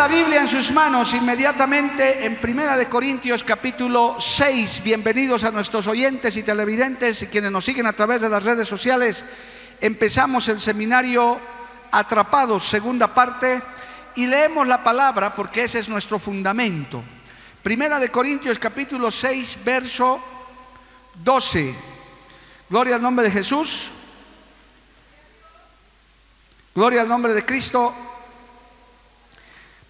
La Biblia en sus manos inmediatamente en Primera de Corintios capítulo 6. Bienvenidos a nuestros oyentes y televidentes y quienes nos siguen a través de las redes sociales. Empezamos el seminario Atrapados, segunda parte, y leemos la palabra porque ese es nuestro fundamento. Primera de Corintios capítulo 6, verso 12. Gloria al nombre de Jesús. Gloria al nombre de Cristo.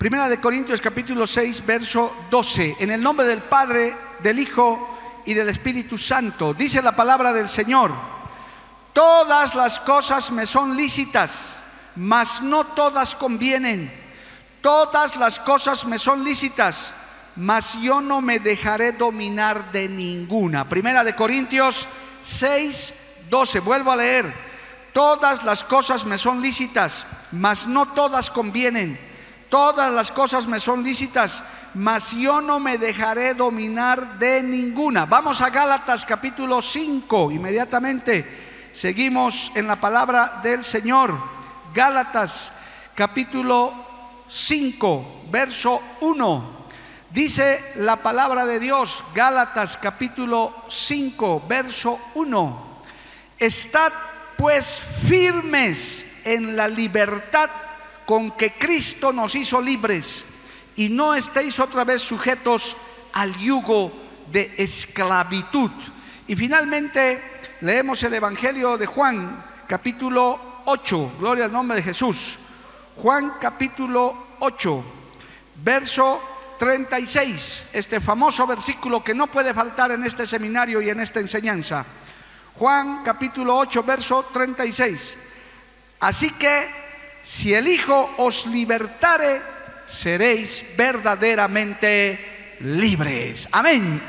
Primera de Corintios capítulo 6, verso 12. En el nombre del Padre, del Hijo y del Espíritu Santo. Dice la palabra del Señor. Todas las cosas me son lícitas, mas no todas convienen. Todas las cosas me son lícitas, mas yo no me dejaré dominar de ninguna. Primera de Corintios 6, 12. Vuelvo a leer. Todas las cosas me son lícitas, mas no todas convienen. Todas las cosas me son lícitas, mas yo no me dejaré dominar de ninguna. Vamos a Gálatas capítulo 5, inmediatamente. Seguimos en la palabra del Señor. Gálatas capítulo 5, verso 1. Dice la palabra de Dios, Gálatas capítulo 5, verso 1. Estad pues firmes en la libertad con que Cristo nos hizo libres y no estéis otra vez sujetos al yugo de esclavitud. Y finalmente leemos el Evangelio de Juan, capítulo 8, gloria al nombre de Jesús. Juan capítulo 8, verso 36, este famoso versículo que no puede faltar en este seminario y en esta enseñanza. Juan capítulo 8, verso 36. Así que si el Hijo os libertare, seréis verdaderamente libres. Amén.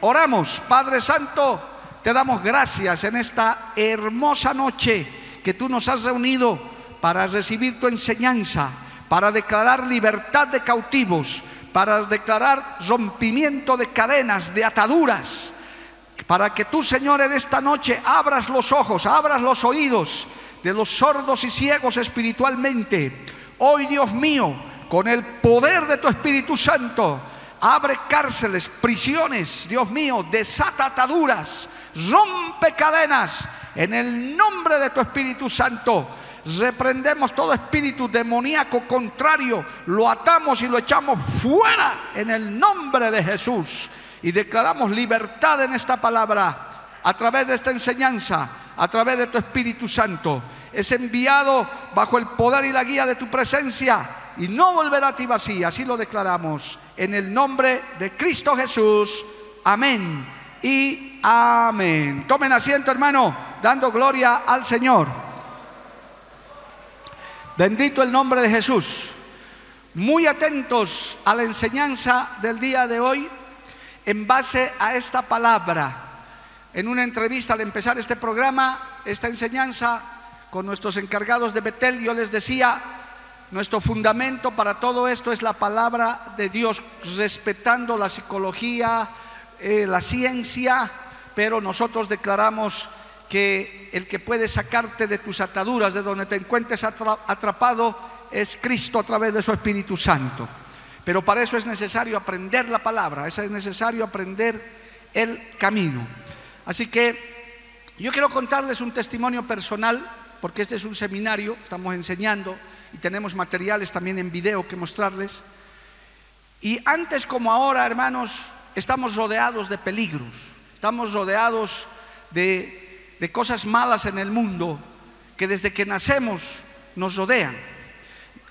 Oramos, Padre Santo, te damos gracias en esta hermosa noche que tú nos has reunido para recibir tu enseñanza, para declarar libertad de cautivos, para declarar rompimiento de cadenas, de ataduras, para que tú, Señor, en esta noche abras los ojos, abras los oídos de los sordos y ciegos espiritualmente. Hoy, Dios mío, con el poder de tu Espíritu Santo, abre cárceles, prisiones, Dios mío, desata ataduras, rompe cadenas. En el nombre de tu Espíritu Santo, reprendemos todo espíritu demoníaco contrario, lo atamos y lo echamos fuera en el nombre de Jesús. Y declaramos libertad en esta palabra a través de esta enseñanza, a través de tu Espíritu Santo. Es enviado bajo el poder y la guía de tu presencia y no volverá a ti vacía. Así lo declaramos en el nombre de Cristo Jesús. Amén y amén. Tomen asiento, hermano, dando gloria al Señor. Bendito el nombre de Jesús. Muy atentos a la enseñanza del día de hoy en base a esta palabra. En una entrevista al empezar este programa, esta enseñanza con nuestros encargados de Betel, yo les decía, nuestro fundamento para todo esto es la palabra de Dios, respetando la psicología, eh, la ciencia, pero nosotros declaramos que el que puede sacarte de tus ataduras, de donde te encuentres atrapado, es Cristo a través de su Espíritu Santo. Pero para eso es necesario aprender la palabra, es necesario aprender el camino. Así que yo quiero contarles un testimonio personal, porque este es un seminario, estamos enseñando y tenemos materiales también en video que mostrarles. Y antes como ahora, hermanos, estamos rodeados de peligros, estamos rodeados de, cosas malas en el mundo que desde que nacemos nos rodean.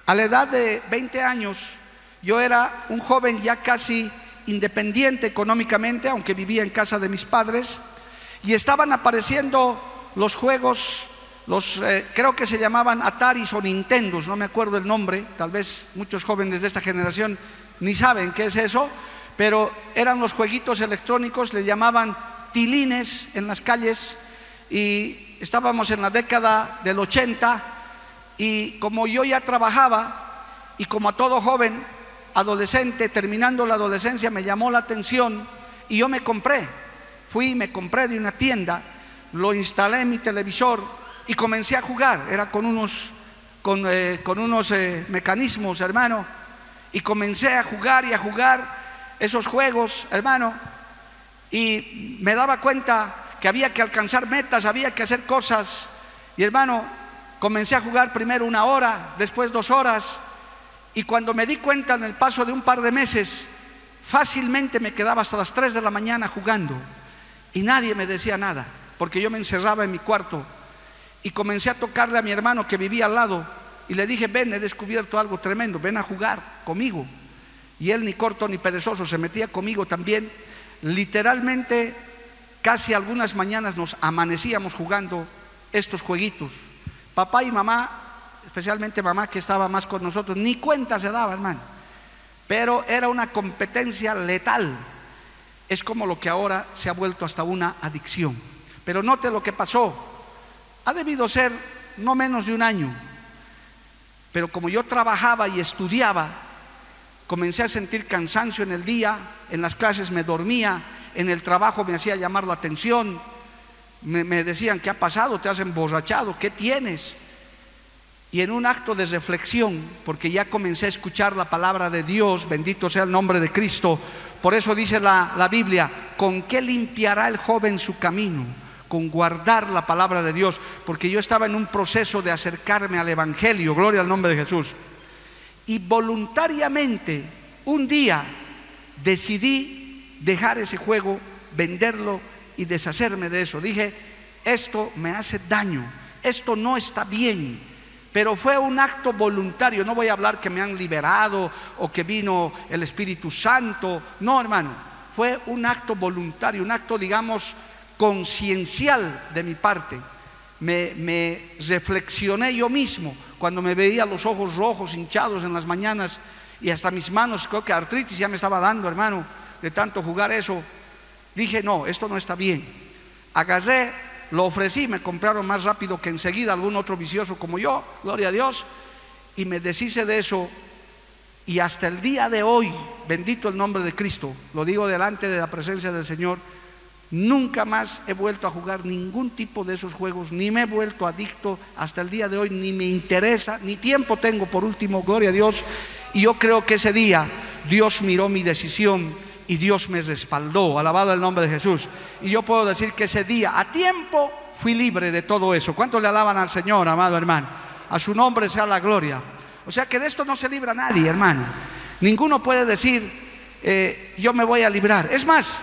A la edad de 20 años yo era un joven ya casi independiente económicamente, aunque vivía en casa de mis padres, y estaban apareciendo los juegos, los eh, creo que se llamaban Ataris o Nintendos, no me acuerdo el nombre, tal vez muchos jóvenes de esta generación ni saben qué es eso, pero eran los jueguitos electrónicos, le llamaban tilines en las calles y estábamos en la década del 80 y como yo ya trabajaba y como a todo joven, adolescente, terminando la adolescencia, me llamó la atención y yo me compré. Fui me compré de una tienda, lo instalé en mi televisor y comencé a jugar. Era con unos, con, eh, unos eh, mecanismos, hermano. Y comencé a jugar y a jugar esos juegos, hermano. Y me daba cuenta que había que alcanzar metas, había que hacer cosas. Y hermano, comencé a jugar primero una hora, después dos horas. Y cuando me di cuenta en el paso de un par de meses, fácilmente me quedaba hasta las 3 de la mañana jugando. Y nadie me decía nada, porque yo me encerraba en mi cuarto. Y comencé a tocarle a mi hermano que vivía al lado. Y le dije, ven, he descubierto algo tremendo, ven a jugar conmigo. Y él ni corto ni perezoso se metía conmigo también. Literalmente Casi algunas mañanas nos amanecíamos jugando estos jueguitos. Papá y mamá, especialmente mamá que estaba más con nosotros, ni cuenta se daba, hermano. Pero era una competencia letal. Es como lo que ahora se ha vuelto hasta una adicción. Pero note lo que pasó. Ha debido ser no menos de un año. Pero como yo trabajaba y estudiaba, comencé a sentir cansancio en el día, en las clases me dormía, en el trabajo me hacía llamar la atención, me, decían, ¿qué ha pasado? ¿Te has emborrachado? ¿Qué tienes? Y en un acto de reflexión, porque ya comencé a escuchar la palabra de Dios, bendito sea el nombre de Cristo, por eso dice la, la Biblia, ¿con qué limpiará el joven su camino? Con guardar la palabra de Dios, porque yo estaba en un proceso de acercarme al Evangelio, gloria al nombre de Jesús. Y voluntariamente, un día, decidí dejar ese juego, venderlo y deshacerme de eso. Dije, esto me hace daño, esto no está bien. Pero fue un acto voluntario, no voy a hablar que me han liberado o que vino el Espíritu Santo, no hermano, fue un acto voluntario, un acto digamos conciencial de mi parte. Me, reflexioné yo mismo cuando me veía los ojos rojos, hinchados en las mañanas y hasta mis manos, creo que artritis ya me estaba dando, hermano de tanto jugar eso, dije, no, esto no está bien. Agarré, lo ofrecí, me compraron más rápido que enseguida algún otro vicioso como yo, gloria a Dios, y me deshice de eso. Y hasta el día de hoy, bendito el nombre de Cristo, lo digo delante de la presencia del Señor, nunca más he vuelto a jugar ningún tipo de esos juegos, ni me he vuelto adicto hasta el día de hoy, ni me interesa, ni tiempo tengo por último, gloria a Dios. Y yo creo que ese día Dios miró mi decisión y Dios me respaldó, alabado el nombre de Jesús. Y yo puedo decir que ese día, a tiempo, fui libre de todo eso. ¿Cuántos le alaban al Señor, amado hermano? A su nombre sea la gloria. O sea que de esto no se libra nadie, hermano. Ninguno puede decir, eh, yo me voy a librar. Es más,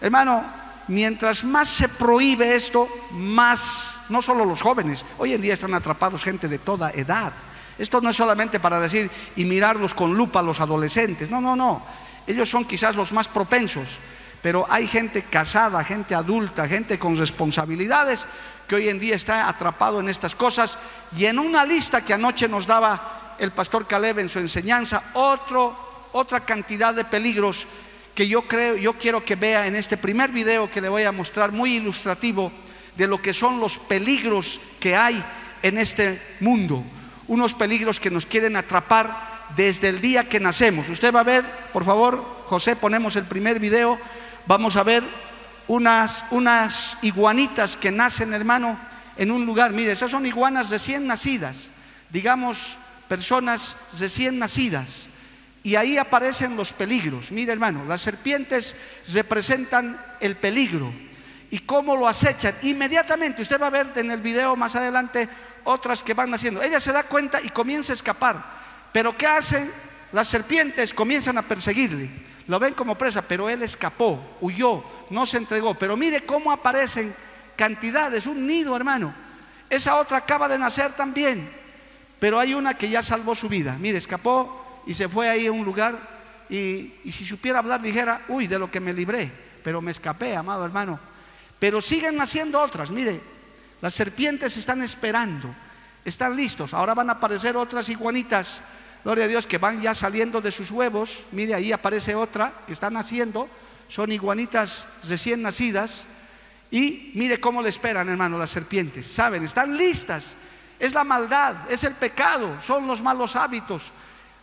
hermano, mientras más se prohíbe esto, más, no solo los jóvenes, hoy en día están atrapados gente de toda edad. Esto no es solamente para decir y mirarlos con lupa a los adolescentes, no, no, no. Ellos son quizás los más propensos, pero hay gente casada, gente adulta, gente con responsabilidades que hoy en día está atrapado en estas cosas. Y en una lista que anoche nos daba el pastor Caleb en su enseñanza, otra cantidad de peligros que yo creo, yo quiero que vea en este primer video que le voy a mostrar muy ilustrativo de lo que son los peligros que hay en este mundo, unos peligros que nos quieren atrapar desde el día que nacemos. Usted va a ver, por favor, José, ponemos el primer video, vamos a ver unas, unas iguanitas que nacen, hermano, en un lugar. Mire, esas son iguanas recién nacidas, digamos, personas recién nacidas. Y ahí aparecen los peligros. Mire, hermano, las serpientes representan el peligro. ¿Y cómo lo acechan? Inmediatamente, usted va a ver en el video más adelante otras que van naciendo. Ella se da cuenta y comienza a escapar. Pero ¿qué hacen? Las serpientes comienzan a perseguirle. Lo ven como presa, pero él escapó, huyó, no se entregó. Pero mire cómo aparecen cantidades, un nido, hermano. Esa otra acaba de nacer también. Pero hay una que ya salvó su vida. Mire, escapó y se fue ahí a un lugar y, si supiera hablar dijera, uy, de lo que me libré, pero me escapé, amado hermano. Pero siguen naciendo otras, mire, las serpientes están esperando, están listos. Ahora van a aparecer otras iguanitas, gloria a Dios, que van ya saliendo de sus huevos. Mire, ahí aparece otra que está naciendo, son iguanitas recién nacidas. Y mire cómo le esperan, hermano, las serpientes. Saben, están listas. Es la maldad, es el pecado, son los malos hábitos.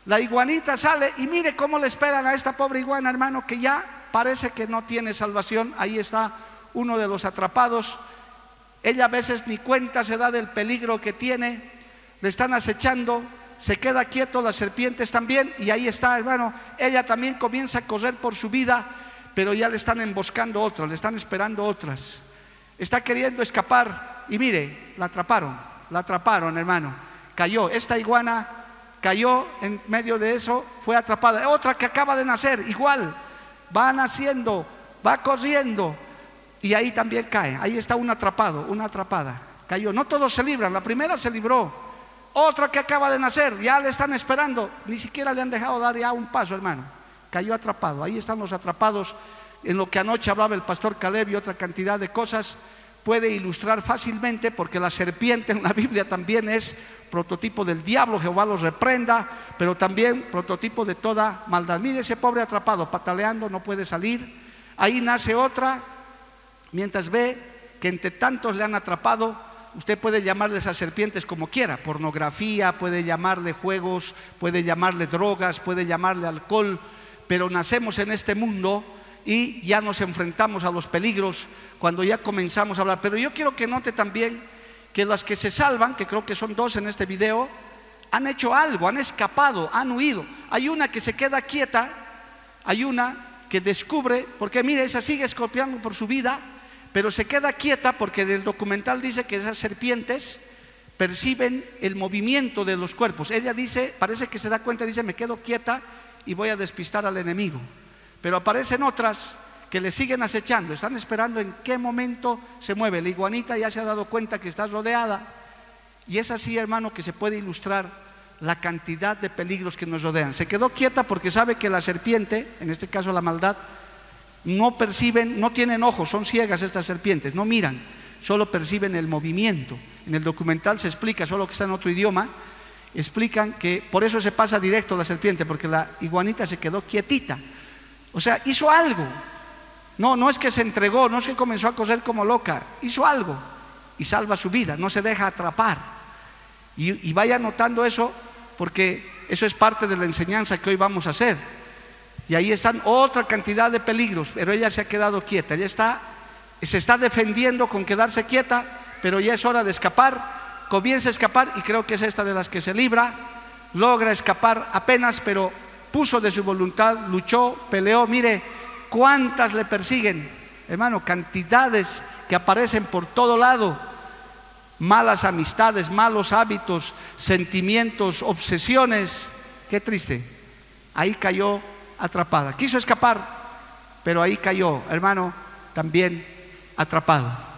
La iguanita sale y mire cómo le esperan a esta pobre iguana, hermano, que ya parece que no tiene salvación. Ahí está uno de los atrapados. Ella a veces ni cuenta se da del peligro que tiene. Le están acechando, se queda quieto, las serpientes también. Y ahí está, hermano. Ella también comienza a correr por su vida pero ya le están emboscando otras, le están esperando otras. Está queriendo escapar y mire, la atraparon, la atraparon, hermano. Cayó, esta iguana cayó en medio de eso, fue atrapada. Otra que acaba de nacer, igual, va naciendo, va corriendo y ahí también cae. Ahí está un atrapado, una atrapada. Cayó. No todos se libran, la primera se libró. Otra que acaba de nacer, ya le están esperando, ni siquiera le han dejado dar ya un paso, hermano cayó atrapado. Ahí están los atrapados en lo que anoche hablaba el pastor Caleb y otra cantidad de cosas. Puede ilustrar fácilmente porque la serpiente en la Biblia también es prototipo del diablo, Jehová los reprenda, pero también prototipo de toda maldad. Mire ese pobre atrapado, pataleando, no puede salir. Ahí nace otra, mientras ve que entre tantos le han atrapado, usted puede llamarle a serpientes como quiera, pornografía, puede llamarle juegos, puede llamarle drogas, puede llamarle alcohol, pero nacemos en este mundo y ya nos enfrentamos a los peligros cuando ya comenzamos a hablar. Pero yo quiero que note también que las que se salvan, que creo que son dos en este video, han hecho algo, han escapado, han huido. Hay una que se queda quieta, hay una que descubre, porque mire, esa sigue escorpiando por su vida, pero se queda quieta porque el documental dice que esas serpientes perciben el movimiento de los cuerpos. Ella dice, parece que se da cuenta, dice, me quedo quieta y voy a despistar al enemigo. Pero aparecen otras que le siguen acechando, están esperando en qué momento se mueve. La iguanita ya se ha dado cuenta que está rodeada y es así, hermano, que se puede ilustrar la cantidad de peligros que nos rodean. Se quedó quieta porque sabe que la serpiente, en este caso la maldad, no perciben, no tienen ojos, son ciegas estas serpientes, no miran, solo perciben el movimiento. En el documental se explica, solo que está en otro idioma, explican que por eso se pasa directo la serpiente, porque la iguanita se quedó quietita. O sea, hizo algo. No, no es que se entregó, no es que comenzó a correr como loca, hizo algo y salva su vida, no se deja atrapar. Y, y vaya notando eso, porque eso es parte de la enseñanza que hoy vamos a hacer. Y ahí están otra cantidad de peligros, pero ella se ha quedado quieta, ella está, se está defendiendo con quedarse quieta, pero ya es hora de escapar. Comienza a escapar y creo que es esta de las que se libra, logra escapar apenas, pero puso de su voluntad, luchó, peleó, mire cuántas le persiguen, hermano, cantidades que aparecen por todo lado, malas amistades, malos hábitos, sentimientos, obsesiones, qué triste, ahí cayó atrapada, quiso escapar, pero ahí cayó, hermano, también atrapado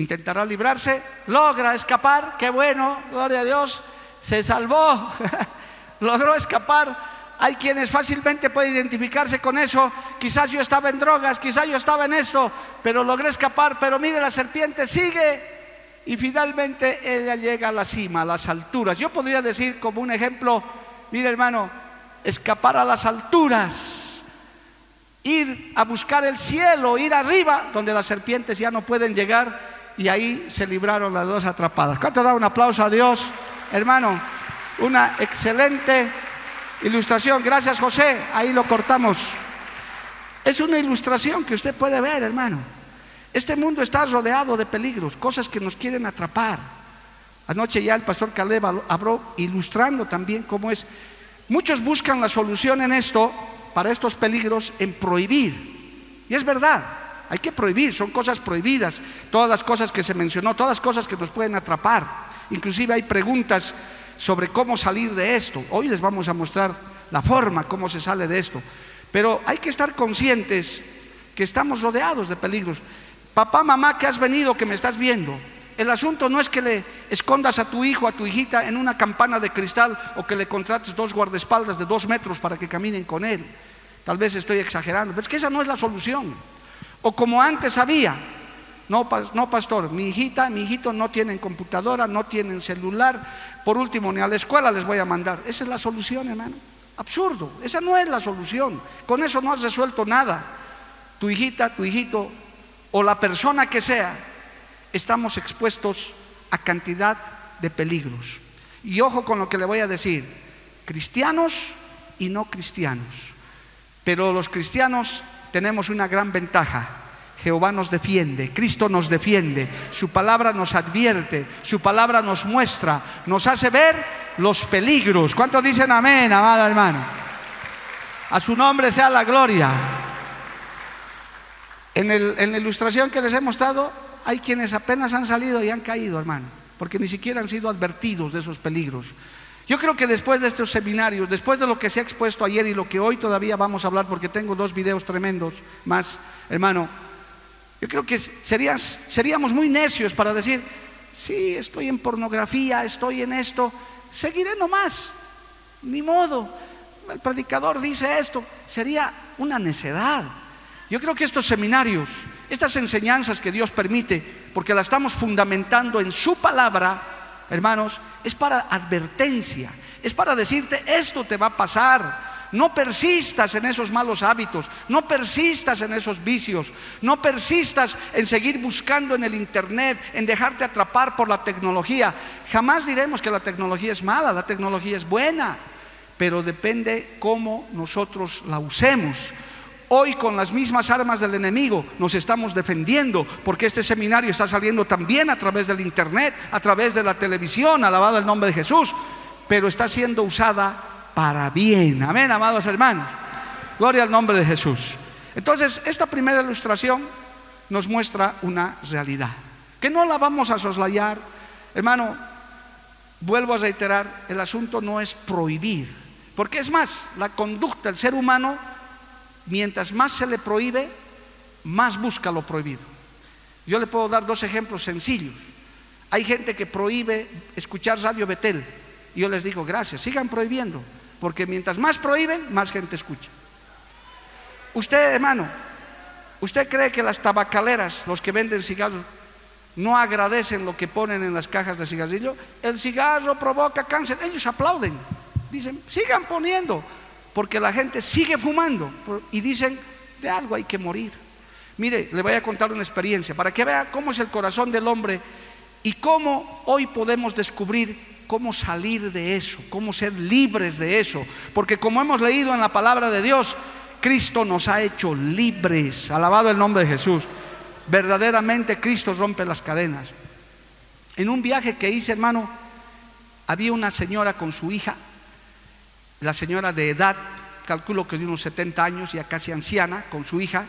intentará librarse, logra escapar, qué bueno, gloria a Dios, se salvó, logró escapar. Hay quienes fácilmente pueden identificarse con eso, quizás yo estaba en drogas, quizás yo estaba en esto, pero logré escapar, pero mire, la serpiente sigue y finalmente ella llega a la cima, a las alturas. Yo podría decir como un ejemplo, mire hermano, escapar a las alturas, ir a buscar el cielo, ir arriba, donde las serpientes ya no pueden llegar y ahí se libraron las dos atrapadas. ¿Cuánto da un aplauso a Dios? Hermano, una excelente ilustración. Gracias José, ahí lo cortamos. Es una ilustración que usted puede ver, hermano. Este mundo está rodeado de peligros, cosas que nos quieren atrapar. Anoche ya el pastor Caleb habló ilustrando también cómo es. Muchos buscan la solución en esto, para estos peligros, en prohibir. Y es verdad, hay que prohibir, son cosas prohibidas, todas las cosas que se mencionó, todas las cosas que nos pueden atrapar. Inclusive hay preguntas sobre cómo salir de esto. Hoy les vamos a mostrar la forma, cómo se sale de esto. Pero hay que estar conscientes que estamos rodeados de peligros. Papá, mamá, que has venido, que me estás viendo, El asunto no es que le escondas a tu hijo, a tu hijita en una campana de cristal o que le contrates dos guardaespaldas de dos metros para que caminen con él. Tal vez estoy exagerando, pero es que esa no es la solución. O como antes había, no, no pastor, mi hijita, mi hijito no tienen computadora, no tienen celular, por último ni a la escuela les voy a mandar. Esa es la solución, hermano. Absurdo, esa no es la solución. Con eso no has resuelto nada. Tu hijita, tu hijito o la persona que sea estamos expuestos a cantidad de peligros. Y ojo con lo que le voy a decir, cristianos y no cristianos. Pero los cristianos tenemos una gran ventaja. Jehová nos defiende, Cristo nos defiende, su palabra nos advierte, su palabra nos muestra, nos hace ver los peligros. ¿Cuántos dicen amén, amado hermano? A su nombre sea la gloria. En, en la ilustración que les he mostrado, hay quienes apenas han salido y han caído, hermano, porque ni siquiera han sido advertidos de esos peligros. Yo creo que después de estos seminarios, después de lo que se ha expuesto ayer y lo que hoy todavía vamos a hablar, porque tengo dos videos tremendos más, hermano, yo creo que seríamos muy necios para decir, sí, estoy en pornografía, estoy en esto, seguiré nomás, ni modo. El predicador dice esto, sería una necedad. Yo creo que estos seminarios estas enseñanzas que Dios permite, porque la estamos fundamentando en su palabra, hermanos, es para advertencia, es para decirte, esto te va a pasar. No persistas en esos malos hábitos, no persistas en esos vicios, no persistas en seguir buscando en el Internet, en dejarte atrapar por la tecnología. Jamás diremos que la tecnología es mala, la tecnología es buena, pero depende cómo nosotros la usemos. Hoy con las mismas armas del enemigo nos estamos defendiendo porque este seminario está saliendo también a través del internet, a través de la televisión, alabado el nombre de Jesús, pero está siendo usada para bien. Amén, amados hermanos. Gloria al nombre de Jesús. Entonces, esta primera ilustración nos muestra una realidad, que no la vamos a soslayar. Hermano, vuelvo a reiterar, el asunto no es prohibir, porque es más, la conducta del ser humano mientras más se le prohíbe, más busca lo prohibido. Yo le puedo dar dos ejemplos sencillos. Hay gente que prohíbe escuchar Radio Betel. Y yo les digo, gracias, sigan prohibiendo, porque mientras más prohíben, más gente escucha. Usted, hermano, ¿usted cree que las tabacaleras, los que venden cigarros, no agradecen lo que ponen en las cajas de cigarrillo? El cigarro provoca cáncer. Ellos aplauden. Dicen, sigan poniendo porque la gente sigue fumando y dicen, de algo hay que morir. Mire, le voy a contar una experiencia para que vea cómo es el corazón del hombre y cómo hoy podemos descubrir cómo salir de eso, cómo ser libres de eso. Porque como hemos leído en la palabra de Dios, Cristo nos ha hecho libres. Alabado el nombre de Jesús. Verdaderamente Cristo rompe las cadenas. En un viaje que hice, hermano, había una señora con su hija la señora de edad, calculo que de unos 70 años, ya casi anciana, con su hija,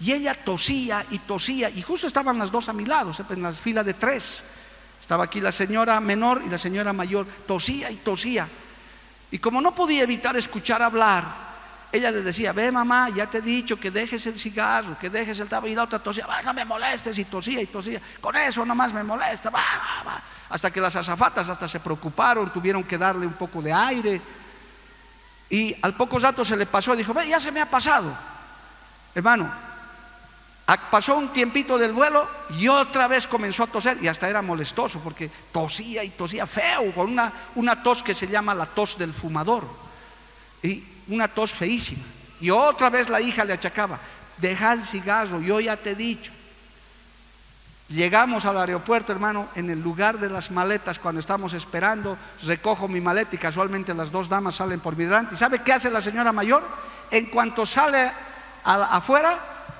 y ella tosía y tosía, y justo estaban las dos a mi lado, en la fila de tres. Estaba aquí la señora menor y la señora mayor, tosía y tosía. Y como no podía evitar escuchar hablar, ella le decía, ve mamá, ya te he dicho que dejes el cigarro, que dejes el tabaco. Y la otra tosía, no me molestes, y tosía y tosía. Con eso nomás me molesta, va, va. Hasta que las azafatas hasta se preocuparon, tuvieron que darle un poco de aire. Y al poco rato se le pasó y dijo, ve, ya se me ha pasado. Hermano, pasó un tiempito del vuelo y otra vez comenzó a toser y hasta era molestoso porque tosía y tosía feo, con una, una tos que se llama la tos del fumador. Y una tos feísima. Y otra vez la hija le achacaba, deja el cigarro, yo ya te he dicho. Llegamos al aeropuerto, hermano, en el lugar de las maletas, cuando estamos esperando, recojo mi maleta y casualmente las dos damas salen por mi delante. ¿Y sabe qué hace la señora mayor? En cuanto sale afuera,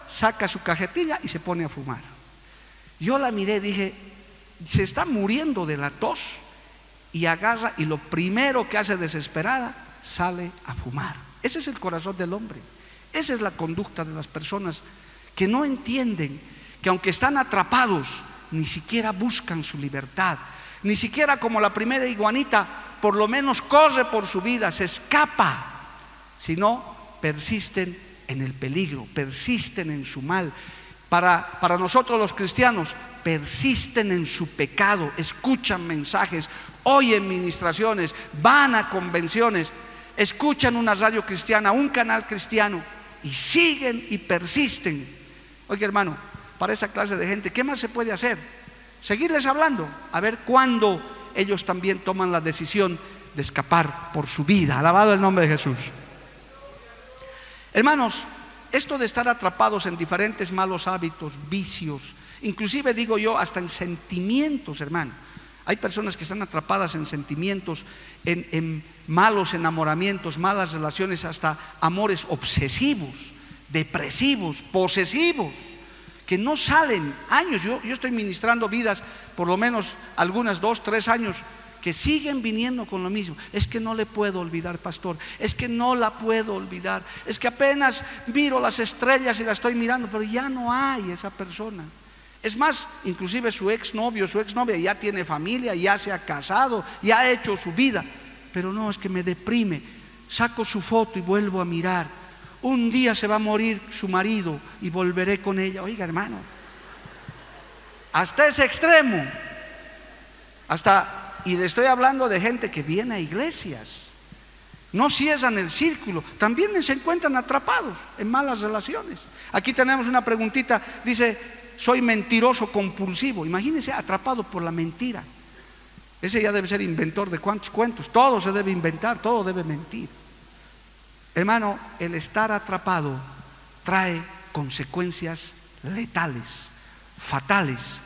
saca su cajetilla y se pone a fumar. Yo la miré, dije, se está muriendo de la tos y agarra y lo primero que hace desesperada, sale a fumar. Ese es el corazón del hombre. Esa es la conducta de las personas que no entienden que aunque están atrapados, ni siquiera buscan su libertad, ni siquiera como la primera iguanita, por lo menos corre por su vida, se escapa, sino persisten en el peligro, persisten en su mal. Para, para nosotros los cristianos, persisten en su pecado, escuchan mensajes, oyen ministraciones, van a convenciones, escuchan una radio cristiana, un canal cristiano y siguen y persisten. Oye hermano, para esa clase de gente, ¿qué más se puede hacer? Seguirles hablando, a ver cuándo ellos también toman la decisión de escapar por su vida. Alabado el nombre de Jesús. Hermanos, esto de estar atrapados en diferentes malos hábitos, vicios, inclusive digo yo hasta en sentimientos, hermano. Hay personas que están atrapadas en sentimientos, en, en malos enamoramientos, malas relaciones, hasta amores obsesivos, depresivos, posesivos, que no salen años. Yo, yo estoy ministrando vidas, por lo menos algunas dos, tres años, que siguen viniendo con lo mismo. Es que no le puedo olvidar, pastor. Es que no la puedo olvidar. Es que apenas miro las estrellas y la estoy mirando, pero ya no hay esa persona. Es más, inclusive su exnovio, su exnovia ya tiene familia, ya se ha casado, ya ha hecho su vida. Pero no, es que me deprime. Saco su foto y vuelvo a mirar. Un día se va a morir su marido y volveré con ella. Oiga, hermano, hasta ese extremo. Hasta y le estoy hablando de gente que viene a iglesias. No cierran el círculo, también se encuentran atrapados en malas relaciones. Aquí tenemos una preguntita, dice, soy mentiroso compulsivo. Imagínense atrapado por la mentira. Ese ya debe ser inventor de cuántos cuentos. Todo se debe inventar, todo debe mentir. Hermano, el estar atrapado trae consecuencias letales, fatales,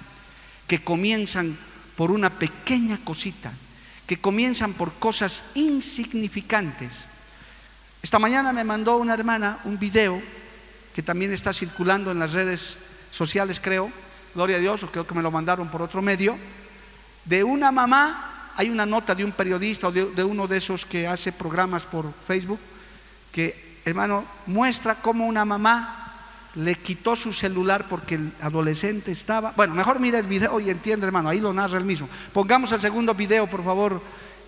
que comienzan por una pequeña cosita, que comienzan por cosas insignificantes. Esta mañana me mandó una hermana un video que también está circulando en las redes sociales, creo, gloria a Dios, o creo que me lo mandaron por otro medio, de una mamá, hay una nota de un periodista o de, de uno de esos que hace programas por Facebook, que, hermano, muestra cómo una mamá le quitó su celular porque el adolescente estaba... Bueno, mejor mira el video y entiende, hermano, ahí lo narra el mismo. Pongamos el segundo video, por favor,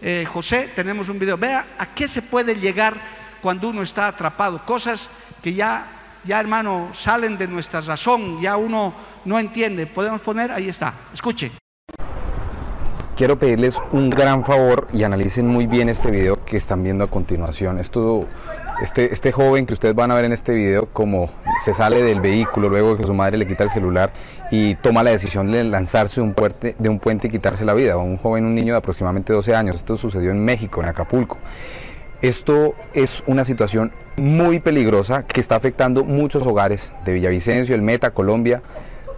eh, José, tenemos un video. Vea a qué se puede llegar cuando uno está atrapado. Cosas que ya, ya, hermano, salen de nuestra razón, ya uno no entiende. Podemos poner, ahí está, escuche. Quiero pedirles un gran favor y analicen muy bien este video que están viendo a continuación. Esto este, este joven que ustedes van a ver en este video, como se sale del vehículo luego de que su madre le quita el celular y toma la decisión de lanzarse de un, puente, de un puente y quitarse la vida. Un joven, un niño de aproximadamente 12 años. Esto sucedió en México, en Acapulco. Esto es una situación muy peligrosa que está afectando muchos hogares de Villavicencio, el Meta, Colombia,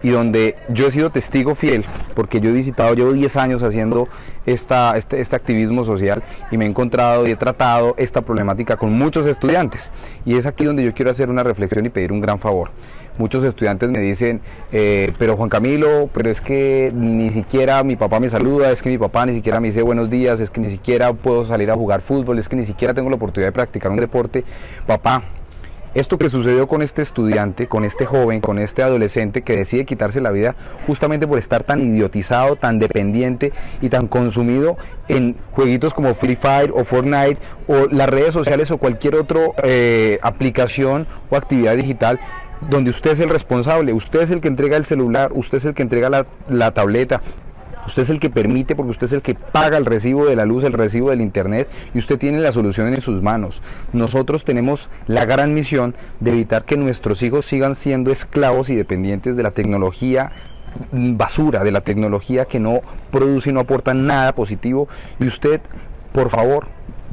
y donde yo he sido testigo fiel, porque yo he visitado, llevo 10 años haciendo esta, este, este, activismo social y me he encontrado y he tratado esta problemática con muchos estudiantes. Y es aquí donde yo quiero hacer una reflexión y pedir un gran favor. Muchos estudiantes me dicen, eh, pero Juan Camilo, pero es que ni siquiera mi papá me saluda, es que mi papá ni siquiera me dice buenos días, es que ni siquiera puedo salir a jugar fútbol, es que ni siquiera tengo la oportunidad de practicar un deporte. Papá, esto que sucedió con este estudiante, con este joven, con este adolescente que decide quitarse la vida justamente por estar tan idiotizado, tan dependiente y tan consumido en jueguitos como Free Fire o Fortnite o las redes sociales o cualquier otra eh, aplicación o actividad digital donde usted es el responsable, usted es el que entrega el celular, usted es el que entrega la, la tableta, Usted es el que permite porque usted es el que paga el recibo de la luz, el recibo del internet y usted tiene la solución en sus manos. Nosotros tenemos la gran misión de evitar que nuestros hijos sigan siendo esclavos y dependientes de la tecnología basura, de la tecnología que no produce y no aporta nada positivo y usted, por favor,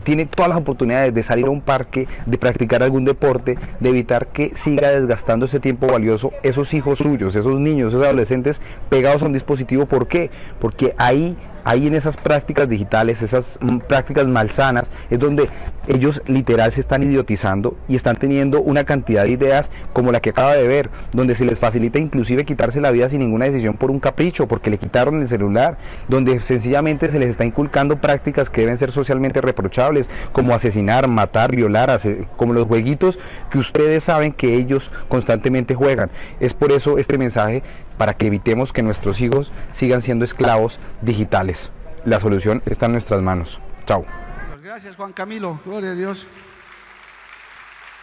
tiene todas las oportunidades de salir a un parque, de practicar algún deporte, de evitar que siga desgastando ese tiempo valioso esos hijos suyos, esos niños, esos adolescentes pegados a un dispositivo. ¿Por qué? Porque ahí ahí en esas prácticas digitales, esas mm, prácticas malsanas, es donde ellos literal se están idiotizando y están teniendo una cantidad de ideas como la que acaba de ver, donde se les facilita inclusive quitarse la vida sin ninguna decisión por un capricho, porque le quitaron el celular, donde sencillamente se les está inculcando prácticas que deben ser socialmente reprochables, como asesinar, matar, violar, como los jueguitos que ustedes saben que ellos constantemente juegan. Es por eso este mensaje para que evitemos que nuestros hijos sigan siendo esclavos digitales. La solución está en nuestras manos. Chao. Pues gracias Juan Camilo, gloria a Dios.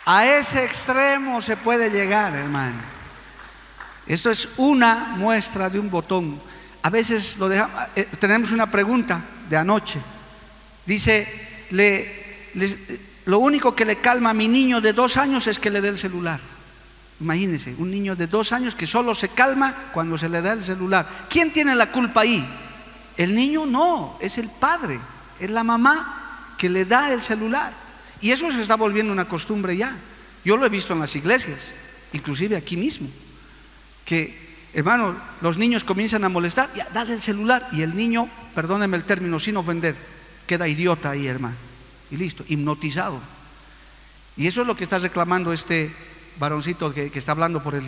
A ese extremo se puede llegar, hermano. Esto es una muestra de un botón. A veces lo eh, tenemos una pregunta de anoche. Dice, le, lo único que le calma a mi niño de dos años es que le dé el celular. Imagínense, un niño de dos años que solo se calma cuando se le da el celular. ¿Quién tiene la culpa ahí? El niño no, es el padre, es la mamá que le da el celular. Y eso se está volviendo una costumbre ya. Yo lo he visto en las iglesias, inclusive aquí mismo, que, hermano, los niños comienzan a molestar, ya, dale el celular, y el niño, perdóneme el término, sin ofender, queda idiota ahí, hermano. Y listo, hipnotizado. Y eso es lo que está reclamando este varoncito que, está hablando por el,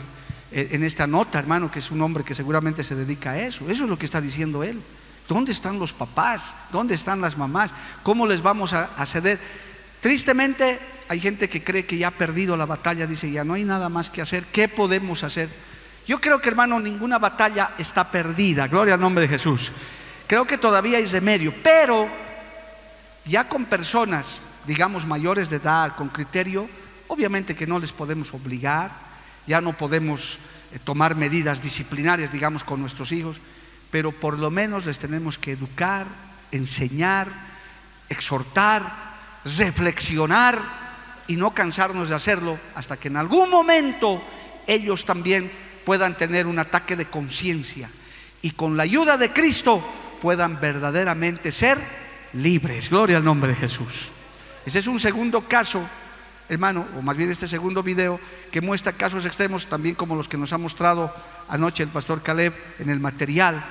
eh, en esta nota, hermano, que es un hombre que seguramente se dedica a eso. Eso es lo que está diciendo él. ¿Dónde están los papás? ¿Dónde están las mamás? ¿Cómo les vamos a, a ceder? Tristemente hay gente que cree que ya ha perdido la batalla, dice, ya no hay nada más que hacer, ¿qué podemos hacer? Yo creo que hermano, ninguna batalla está perdida, gloria al nombre de Jesús. Creo que todavía hay remedio, pero ya con personas, digamos, mayores de edad, con criterio, obviamente que no les podemos obligar, ya no podemos eh, tomar medidas disciplinarias, digamos, con nuestros hijos, pero por lo menos les tenemos que educar, enseñar, exhortar, reflexionar y no cansarnos de hacerlo hasta que en algún momento ellos también puedan tener un ataque de conciencia y con la ayuda de Cristo puedan verdaderamente ser libres. Gloria al nombre de Jesús. Ese es un segundo caso, hermano, o más bien este segundo video que muestra casos extremos, también como los que nos ha mostrado anoche el pastor Caleb en el material,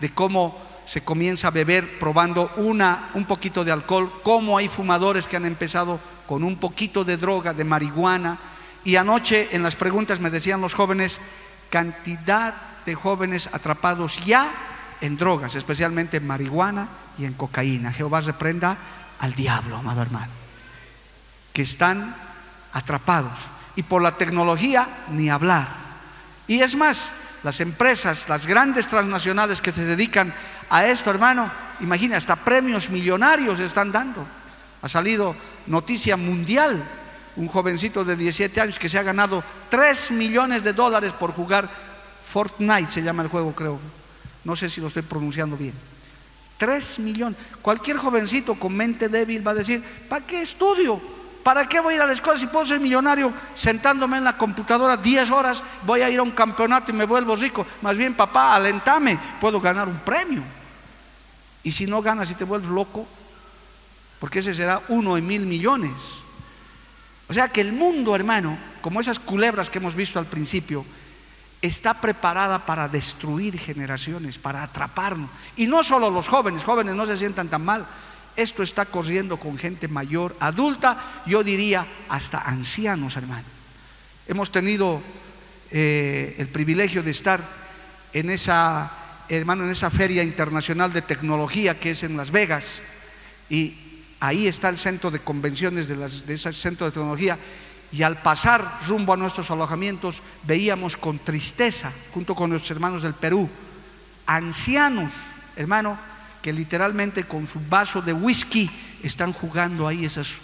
de cómo se comienza a beber probando una, un poquito de alcohol, cómo hay fumadores que han empezado con un poquito de droga, de marihuana. Y anoche en las preguntas me decían los jóvenes, cantidad de jóvenes atrapados ya en drogas, especialmente en marihuana y en cocaína. Jehová reprenda al diablo, amado hermano, que están atrapados. Y por la tecnología, ni hablar. Y es más, las empresas, las grandes transnacionales que se dedican a esto, hermano, imagina, hasta premios millonarios están dando. Ha salido noticia mundial, un jovencito de 17 años que se ha ganado 3 millones de dólares por jugar Fortnite, se llama el juego, creo. No sé si lo estoy pronunciando bien. 3 millones. Cualquier jovencito con mente débil va a decir, ¿para qué estudio? ¿Para qué voy a ir a la escuela si puedo ser millonario sentándome en la computadora 10 horas? Voy a ir a un campeonato y me vuelvo rico. Más bien, papá, alentame, puedo ganar un premio. Y si no ganas y te vuelves loco, porque ese será uno en mil millones. O sea que el mundo, hermano, como esas culebras que hemos visto al principio, está preparada para destruir generaciones, para atraparnos. Y no solo los jóvenes, jóvenes no se sientan tan mal. Esto está corriendo con gente mayor, adulta, yo diría hasta ancianos, hermano. Hemos tenido eh, el privilegio de estar en esa, hermano, en esa feria internacional de tecnología que es en Las Vegas. Y ahí está el centro de convenciones de, de ese centro de tecnología y al pasar rumbo a nuestros alojamientos veíamos con tristeza, junto con nuestros hermanos del Perú, ancianos, hermano, que literalmente con su vaso de whisky están jugando ahí esos,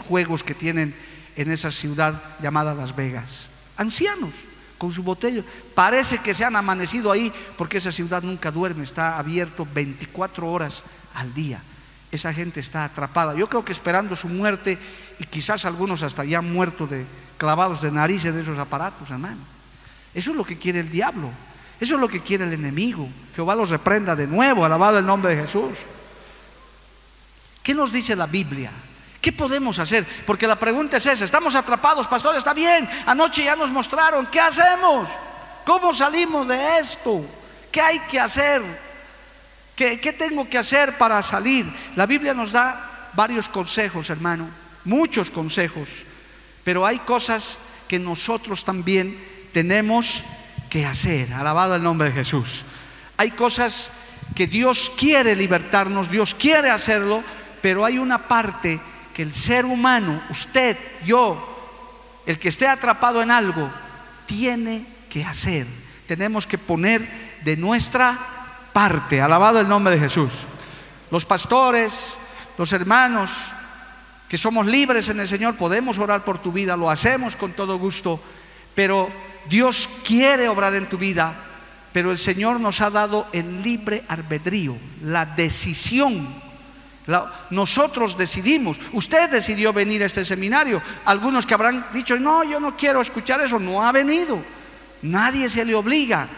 juegos que tienen en esa ciudad llamada Las Vegas. Ancianos, con su botella. Parece que se han amanecido ahí porque esa ciudad nunca duerme, está abierto 24 horas al día esa gente está atrapada. Yo creo que esperando su muerte y quizás algunos hasta ya han muerto de clavados de narices de esos aparatos, hermano. Eso es lo que quiere el diablo. Eso es lo que quiere el enemigo. Jehová los reprenda de nuevo, alabado el nombre de Jesús. ¿Qué nos dice la Biblia? ¿Qué podemos hacer? Porque la pregunta es esa, estamos atrapados, pastor, está bien, anoche ya nos mostraron, ¿qué hacemos? ¿Cómo salimos de esto? ¿Qué hay que hacer? ¿Qué, tengo que hacer para salir? La Biblia nos da varios consejos, hermano, muchos consejos, pero hay cosas que nosotros también tenemos que hacer. Alabado el nombre de Jesús. Hay cosas que Dios quiere libertarnos, Dios quiere hacerlo, pero hay una parte que el ser humano, usted, yo, el que esté atrapado en algo, tiene que hacer. Tenemos que poner de nuestra parte. Alabado el nombre de Jesús. Los pastores, los hermanos que somos libres en el Señor, podemos orar por tu vida, lo hacemos con todo gusto, pero Dios quiere obrar en tu vida, pero el Señor nos ha dado el libre albedrío, la decisión. nosotros decidimos, usted decidió venir a este seminario. Algunos que habrán dicho, no, yo no quiero escuchar eso, no ha venido. Nadie se le obliga.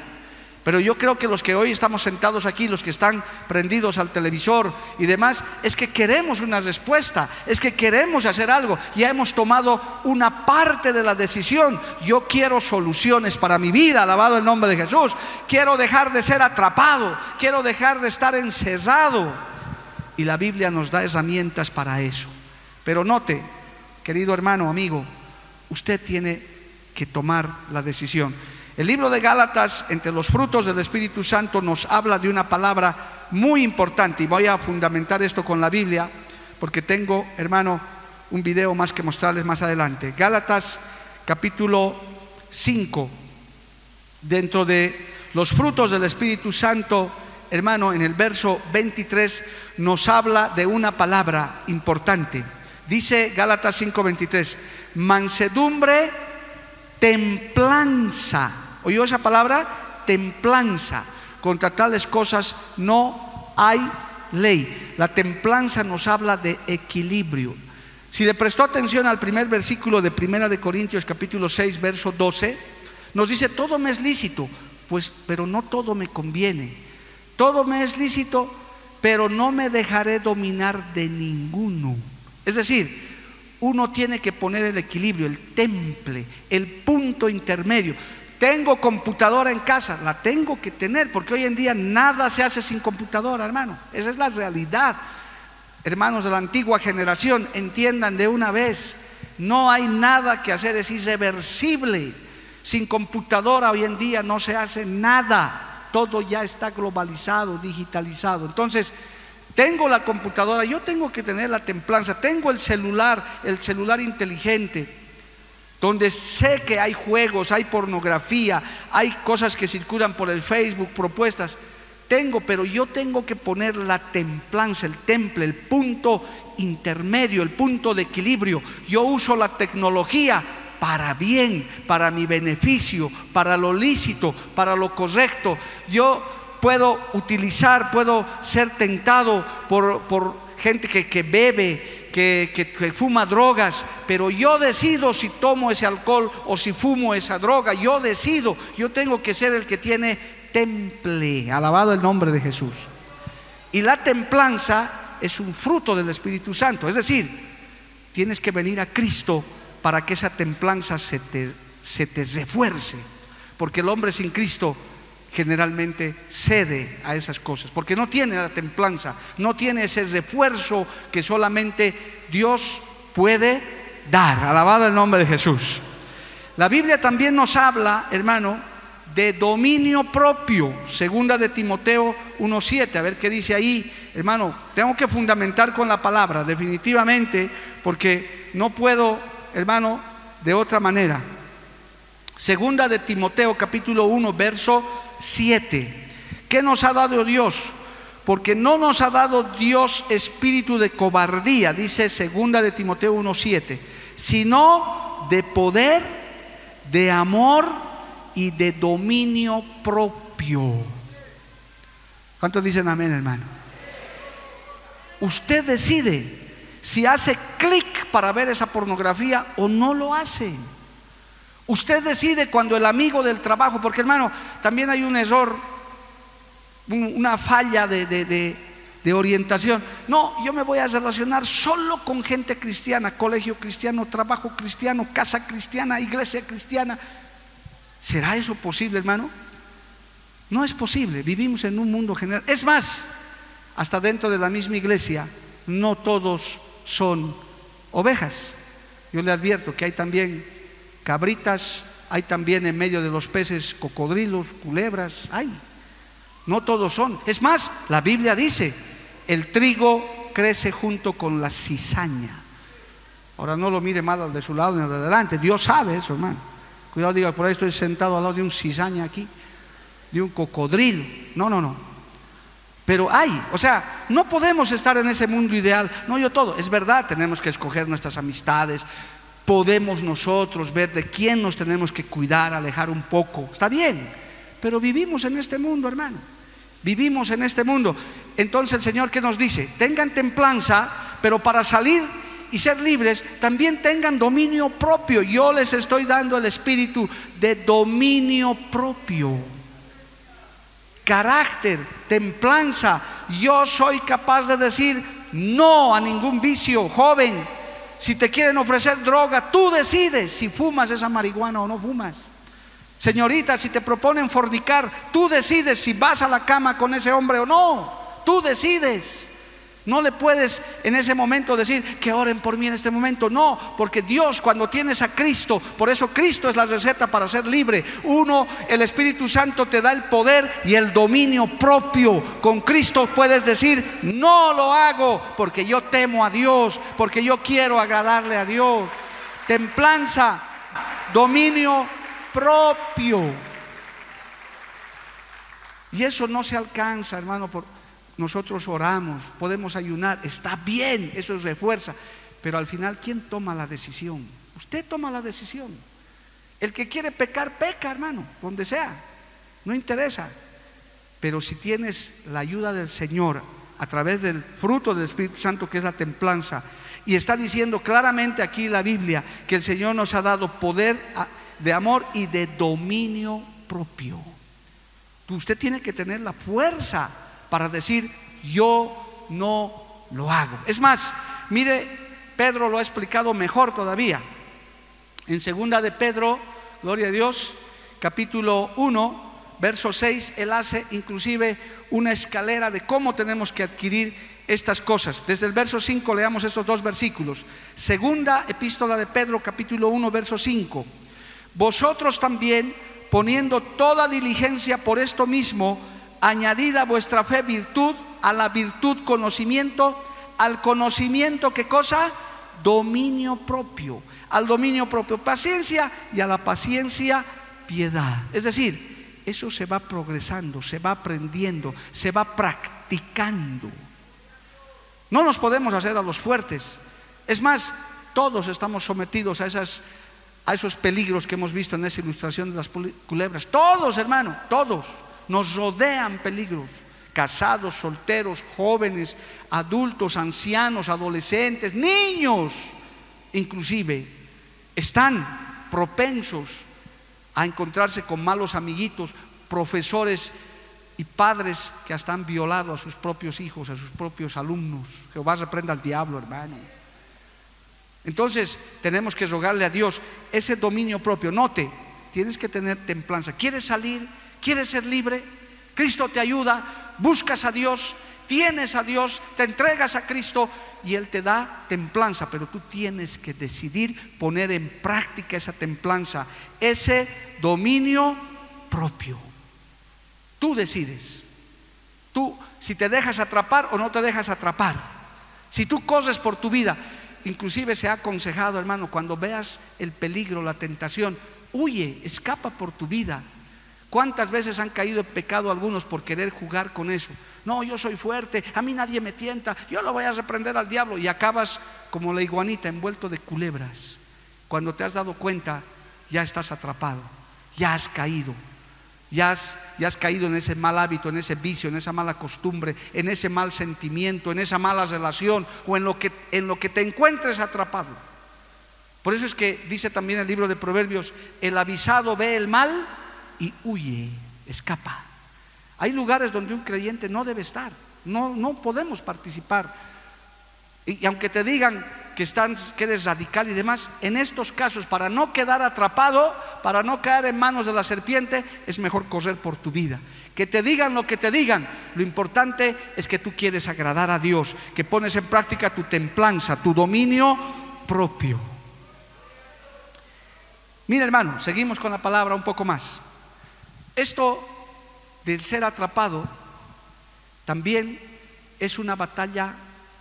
Pero yo creo que los que hoy estamos sentados aquí, los que están prendidos al televisor y demás, es que queremos una respuesta, es que queremos hacer algo. Ya hemos tomado una parte de la decisión. Yo quiero soluciones para mi vida, alabado el nombre de Jesús. Quiero dejar de ser atrapado, quiero dejar de estar encerrado. Y la Biblia nos da herramientas para eso. Pero note, querido hermano, amigo, usted tiene que tomar la decisión. El libro de Gálatas, entre los frutos del Espíritu Santo, nos habla de una palabra muy importante y voy a fundamentar esto con la Biblia porque tengo, hermano, un video más que mostrarles más adelante. Gálatas capítulo 5, dentro de los frutos del Espíritu Santo, hermano, en el verso 23 nos habla de una palabra importante. Dice Gálatas 5:23, mansedumbre, templanza ¿Oyó esa palabra? Templanza. Contra tales cosas no hay ley. La templanza nos habla de equilibrio. Si le prestó atención al primer versículo de Primera de Corintios capítulo 6 verso 12, nos dice todo me es lícito, pues pero no todo me conviene. Todo me es lícito, pero no me dejaré dominar de ninguno. Es decir, uno tiene que poner el equilibrio, el temple, el punto intermedio. Tengo computadora en casa, la tengo que tener, porque hoy en día nada se hace sin computadora, hermano. Esa es la realidad. Hermanos de la antigua generación, entiendan de una vez, no hay nada que hacer, es irreversible. Sin computadora hoy en día no se hace nada. Todo ya está globalizado, digitalizado. Entonces, tengo la computadora, yo tengo que tener la templanza, tengo el celular, el celular inteligente donde sé que hay juegos, hay pornografía, hay cosas que circulan por el Facebook, propuestas. Tengo, pero yo tengo que poner la templanza, el temple, el punto intermedio, el punto de equilibrio. Yo uso la tecnología para bien, para mi beneficio, para lo lícito, para lo correcto. Yo puedo utilizar, puedo ser tentado por, por gente que, que bebe, que, fuma drogas, pero yo decido si tomo ese alcohol o si fumo esa droga, yo decido, yo tengo que ser el que tiene temple, alabado el nombre de Jesús. Y la templanza es un fruto del Espíritu Santo, es decir, tienes que venir a Cristo para que esa templanza se te, se te refuerce, porque el hombre sin Cristo generalmente cede a esas cosas, porque no tiene la templanza, no tiene ese refuerzo que solamente Dios puede dar. Alabado el nombre de Jesús. La Biblia también nos habla, hermano, de dominio propio, segunda de Timoteo 1.7, a ver qué dice ahí, hermano, tengo que fundamentar con la palabra, definitivamente, porque no puedo, hermano, de otra manera. Segunda de Timoteo capítulo 1, verso 7. ¿Qué nos ha dado Dios? Porque no nos ha dado Dios espíritu de cobardía, dice segunda de Timoteo 1:7, sino de poder, de amor y de dominio propio. ¿Cuántos dicen amén, hermano? Usted decide si hace clic para ver esa pornografía o no lo hace. Usted decide cuando el amigo del trabajo, porque hermano, también hay un error, una falla de, orientación. No, yo me voy a relacionar solo con gente cristiana, colegio cristiano, trabajo cristiano, casa cristiana, iglesia cristiana. ¿Será eso posible, hermano? No es posible, vivimos en un mundo general. Es más, hasta dentro de la misma iglesia, no todos son ovejas. Yo le advierto que hay también cabritas, hay también en medio de los peces cocodrilos, culebras, hay. No todos son. Es más, la Biblia dice, el trigo crece junto con la cizaña. Ahora no lo mire mal al de su lado ni al de adelante. Dios sabe eso, hermano. Cuidado, diga, por ahí estoy sentado al lado de un cizaña aquí, de un cocodrilo. No, no, no. Pero hay, o sea, no podemos estar en ese mundo ideal. No yo todo. Es verdad, tenemos que escoger nuestras amistades, podemos nosotros ver de quién nos tenemos que cuidar, alejar un poco. Está bien, pero vivimos en este mundo, hermano. Vivimos en este mundo. Entonces el Señor que nos dice, tengan templanza, pero para salir y ser libres, también tengan dominio propio. Yo les estoy dando el espíritu de dominio propio. Carácter, templanza. Yo soy capaz de decir no a ningún vicio, joven. Si te quieren ofrecer droga, tú decides si fumas esa marihuana o no fumas. Señorita, si te proponen fornicar, tú decides si vas a la cama con ese hombre o no. Tú decides. No le puedes en ese momento decir que oren por mí en este momento. No, porque Dios cuando tienes a Cristo, por eso Cristo es la receta para ser libre. Uno, el Espíritu Santo te da el poder y el dominio propio. Con Cristo puedes decir, no lo hago porque yo temo a Dios, porque yo quiero agradarle a Dios. Templanza, dominio propio. Y eso no se alcanza, hermano, por nosotros oramos, podemos ayunar, está bien, eso es refuerza, pero al final, ¿quién toma la decisión? Usted toma la decisión. El que quiere pecar, peca, hermano, donde sea, no interesa. Pero si tienes la ayuda del Señor a través del fruto del Espíritu Santo, que es la templanza, y está diciendo claramente aquí la Biblia que el Señor nos ha dado poder de amor y de dominio propio. Usted tiene que tener la fuerza para decir, yo no lo hago. Es más, mire, Pedro lo ha explicado mejor todavía. En segunda de Pedro, gloria a Dios, capítulo 1, verso 6, él hace inclusive una escalera de cómo tenemos que adquirir estas cosas. Desde el verso 5 leamos estos dos versículos. Segunda epístola de Pedro, capítulo 1, verso 5. Vosotros también, poniendo toda diligencia por esto mismo, añadida a vuestra fe virtud, a la virtud conocimiento, al conocimiento qué cosa? Dominio propio, al dominio propio paciencia y a la paciencia piedad. Es decir, eso se va progresando, se va aprendiendo, se va practicando. No nos podemos hacer a los fuertes. Es más, todos estamos sometidos a, esas, a esos peligros que hemos visto en esa ilustración de las culebras. Todos, hermano, todos nos rodean peligros. Casados, solteros, jóvenes, adultos, ancianos, adolescentes, niños, inclusive, están propensos a encontrarse con malos amiguitos, profesores y padres que hasta han violado a sus propios hijos, a sus propios alumnos. Jehová reprenda al diablo, hermano. Entonces tenemos que rogarle a Dios ese dominio propio. Note, tienes que tener templanza. ¿Quieres salir? ¿Quieres ser libre? Cristo te ayuda, buscas a Dios, tienes a Dios, te entregas a Cristo y Él te da templanza, pero tú tienes que decidir poner en práctica esa templanza, ese dominio propio. Tú decides. Tú, si te dejas atrapar o no te dejas atrapar. Si tú corres por tu vida, inclusive se ha aconsejado, hermano, cuando veas el peligro, la tentación, huye, escapa por tu vida. ¿Cuántas veces han caído en pecado algunos por querer jugar con eso? No, yo soy fuerte, a mí nadie me tienta, yo lo voy a reprender al diablo y acabas como la iguanita envuelto de culebras. Cuando te has dado cuenta, ya estás atrapado, ya has caído, ya has, ya has caído en ese mal hábito, en ese vicio, en esa mala costumbre, en ese mal sentimiento, en esa mala relación o en lo que, en lo que te encuentres atrapado. Por eso es que dice también el libro de Proverbios, el avisado ve el mal y huye, escapa. Hay lugares donde un creyente no debe estar, no, no podemos participar. Y, aunque te digan que, están, que eres radical y demás, en estos casos, para no quedar atrapado, para no caer en manos de la serpiente, es mejor correr por tu vida. Que te digan lo que te digan, lo importante es que tú quieres agradar a Dios, que pones en práctica tu templanza, tu dominio propio. Mira hermano, seguimos con la palabra un poco más. Esto del ser atrapado también es una batalla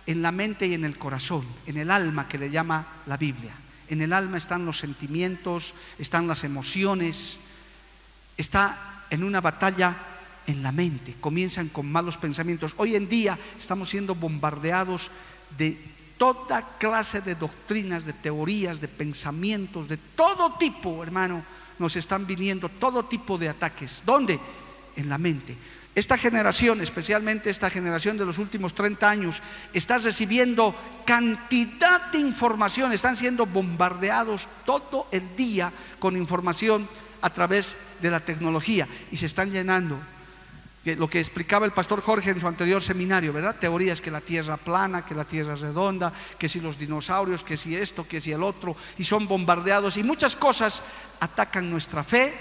en la mente y en el corazón, en el alma que le llama la Biblia. En el alma están los sentimientos, están las emociones, está en una batalla en la mente, comienzan con malos pensamientos. Hoy en día estamos siendo bombardeados de toda clase de doctrinas, de teorías, de pensamientos, de todo tipo, hermano, nos están viniendo todo tipo de ataques. ¿Dónde? En la mente. Esta generación, especialmente esta generación de los últimos 30 años, está recibiendo cantidad de información, están siendo bombardeados todo el día con información a través de la tecnología y se están llenando. Lo que explicaba el pastor Jorge en su anterior seminario, ¿verdad? Teorías que la tierra plana, que la tierra es redonda, que si los dinosaurios, que si esto, que si el otro, y son bombardeados y muchas cosas atacan nuestra fe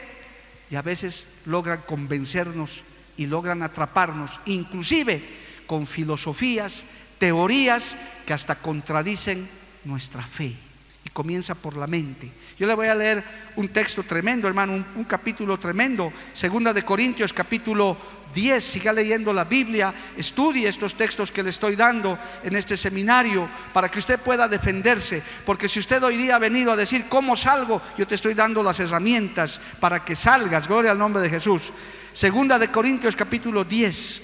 y a veces logran convencernos y logran atraparnos, inclusive con filosofías, teorías que hasta contradicen nuestra fe. Y comienza por la mente. Yo le voy a leer un texto tremendo, hermano, un, capítulo tremendo, segunda de Corintios, capítulo 10, siga leyendo la Biblia, estudie estos textos que le estoy dando en este seminario para que usted pueda defenderse, porque si usted hoy día ha venido a decir cómo salgo, yo te estoy dando las herramientas para que salgas, gloria al nombre de Jesús. Segunda de Corintios capítulo 10.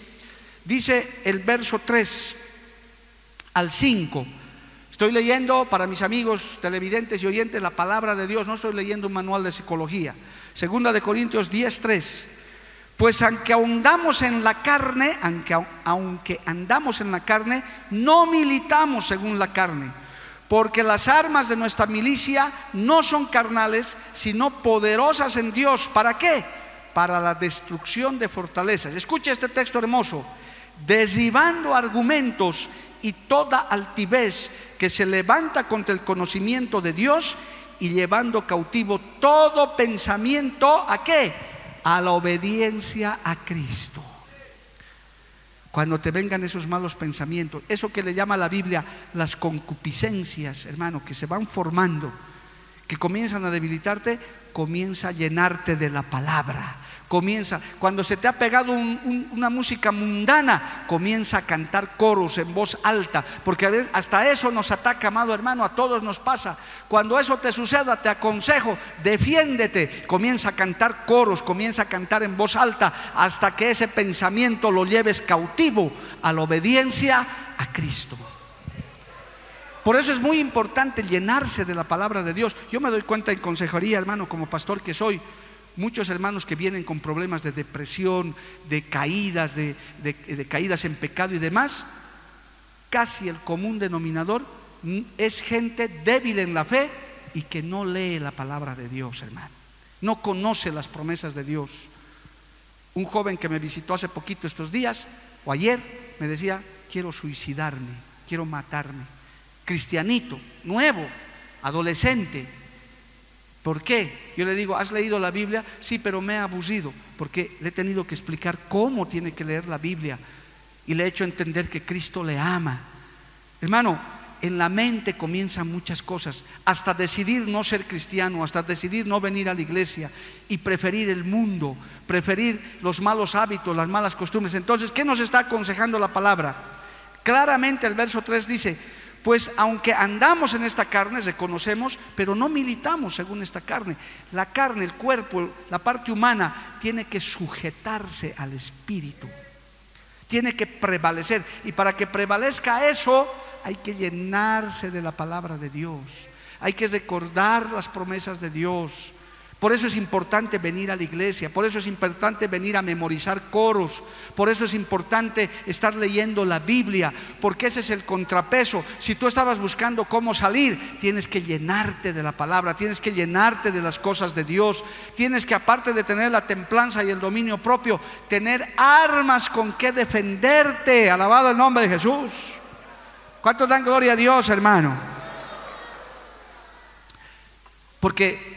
Dice el verso 3 al 5. Estoy leyendo para mis amigos televidentes y oyentes la palabra de Dios, no estoy leyendo un manual de psicología. Segunda de Corintios 10, 3. Pues aunque andamos en la carne, aunque, aunque andamos en la carne, no militamos según la carne. Porque las armas de nuestra milicia no son carnales, sino poderosas en Dios. ¿Para qué? para la destrucción de fortalezas. Escucha este texto hermoso. Derribando argumentos y toda altivez que se levanta contra el conocimiento de Dios y llevando cautivo todo pensamiento a qué? A la obediencia a Cristo. Cuando te vengan esos malos pensamientos, eso que le llama la Biblia las concupiscencias, hermano, que se van formando, que comienzan a debilitarte, comienza a llenarte de la palabra comienza, cuando se te ha pegado una música mundana, comienza a cantar coros en voz alta, porque hasta eso nos ataca, amado hermano, a todos nos pasa. Cuando eso te suceda, te aconsejo, defiéndete, comienza a cantar coros, comienza a cantar en voz alta, hasta que ese pensamiento lo lleves cautivo a la obediencia a Cristo. Por eso es muy importante llenarse de la palabra de Dios. Yo me doy cuenta en consejería, hermano, como pastor que soy, muchos hermanos que vienen con problemas de depresión, de caídas, de, caídas en pecado y demás, casi el común denominador es gente débil en la fe y que no lee la palabra de Dios, hermano. No conoce las promesas de Dios. Un joven que me visitó hace poquito estos días, o ayer, me decía, quiero suicidarme, quiero matarme. Cristianito, nuevo, adolescente, ¿Por qué? Yo le digo, ¿has leído la Biblia? Sí, pero me ha abusido, porque le he tenido que explicar cómo tiene que leer la Biblia y le he hecho entender que Cristo le ama. Hermano, en la mente comienzan muchas cosas, hasta decidir no ser cristiano, hasta decidir no venir a la iglesia y preferir el mundo, preferir los malos hábitos, las malas costumbres. Entonces, ¿qué nos está aconsejando la palabra? Claramente el verso 3 dice, pues aunque andamos en esta carne, reconocemos, pero no militamos según esta carne. La carne, el cuerpo, la parte humana, tiene que sujetarse al espíritu. Tiene que prevalecer. Y para que prevalezca eso, hay que llenarse de la palabra de Dios. Hay que recordar las promesas de Dios. Por eso es importante venir a la iglesia, por eso es importante venir a memorizar coros, por eso es importante estar leyendo la Biblia, porque ese es el contrapeso. Si tú estabas buscando cómo salir, tienes que llenarte de la palabra, tienes que llenarte de las cosas de Dios, tienes que aparte de tener la templanza y el dominio propio, tener armas con que defenderte. Alabado el nombre de Jesús. ¿Cuántos dan gloria a Dios, hermano? Porque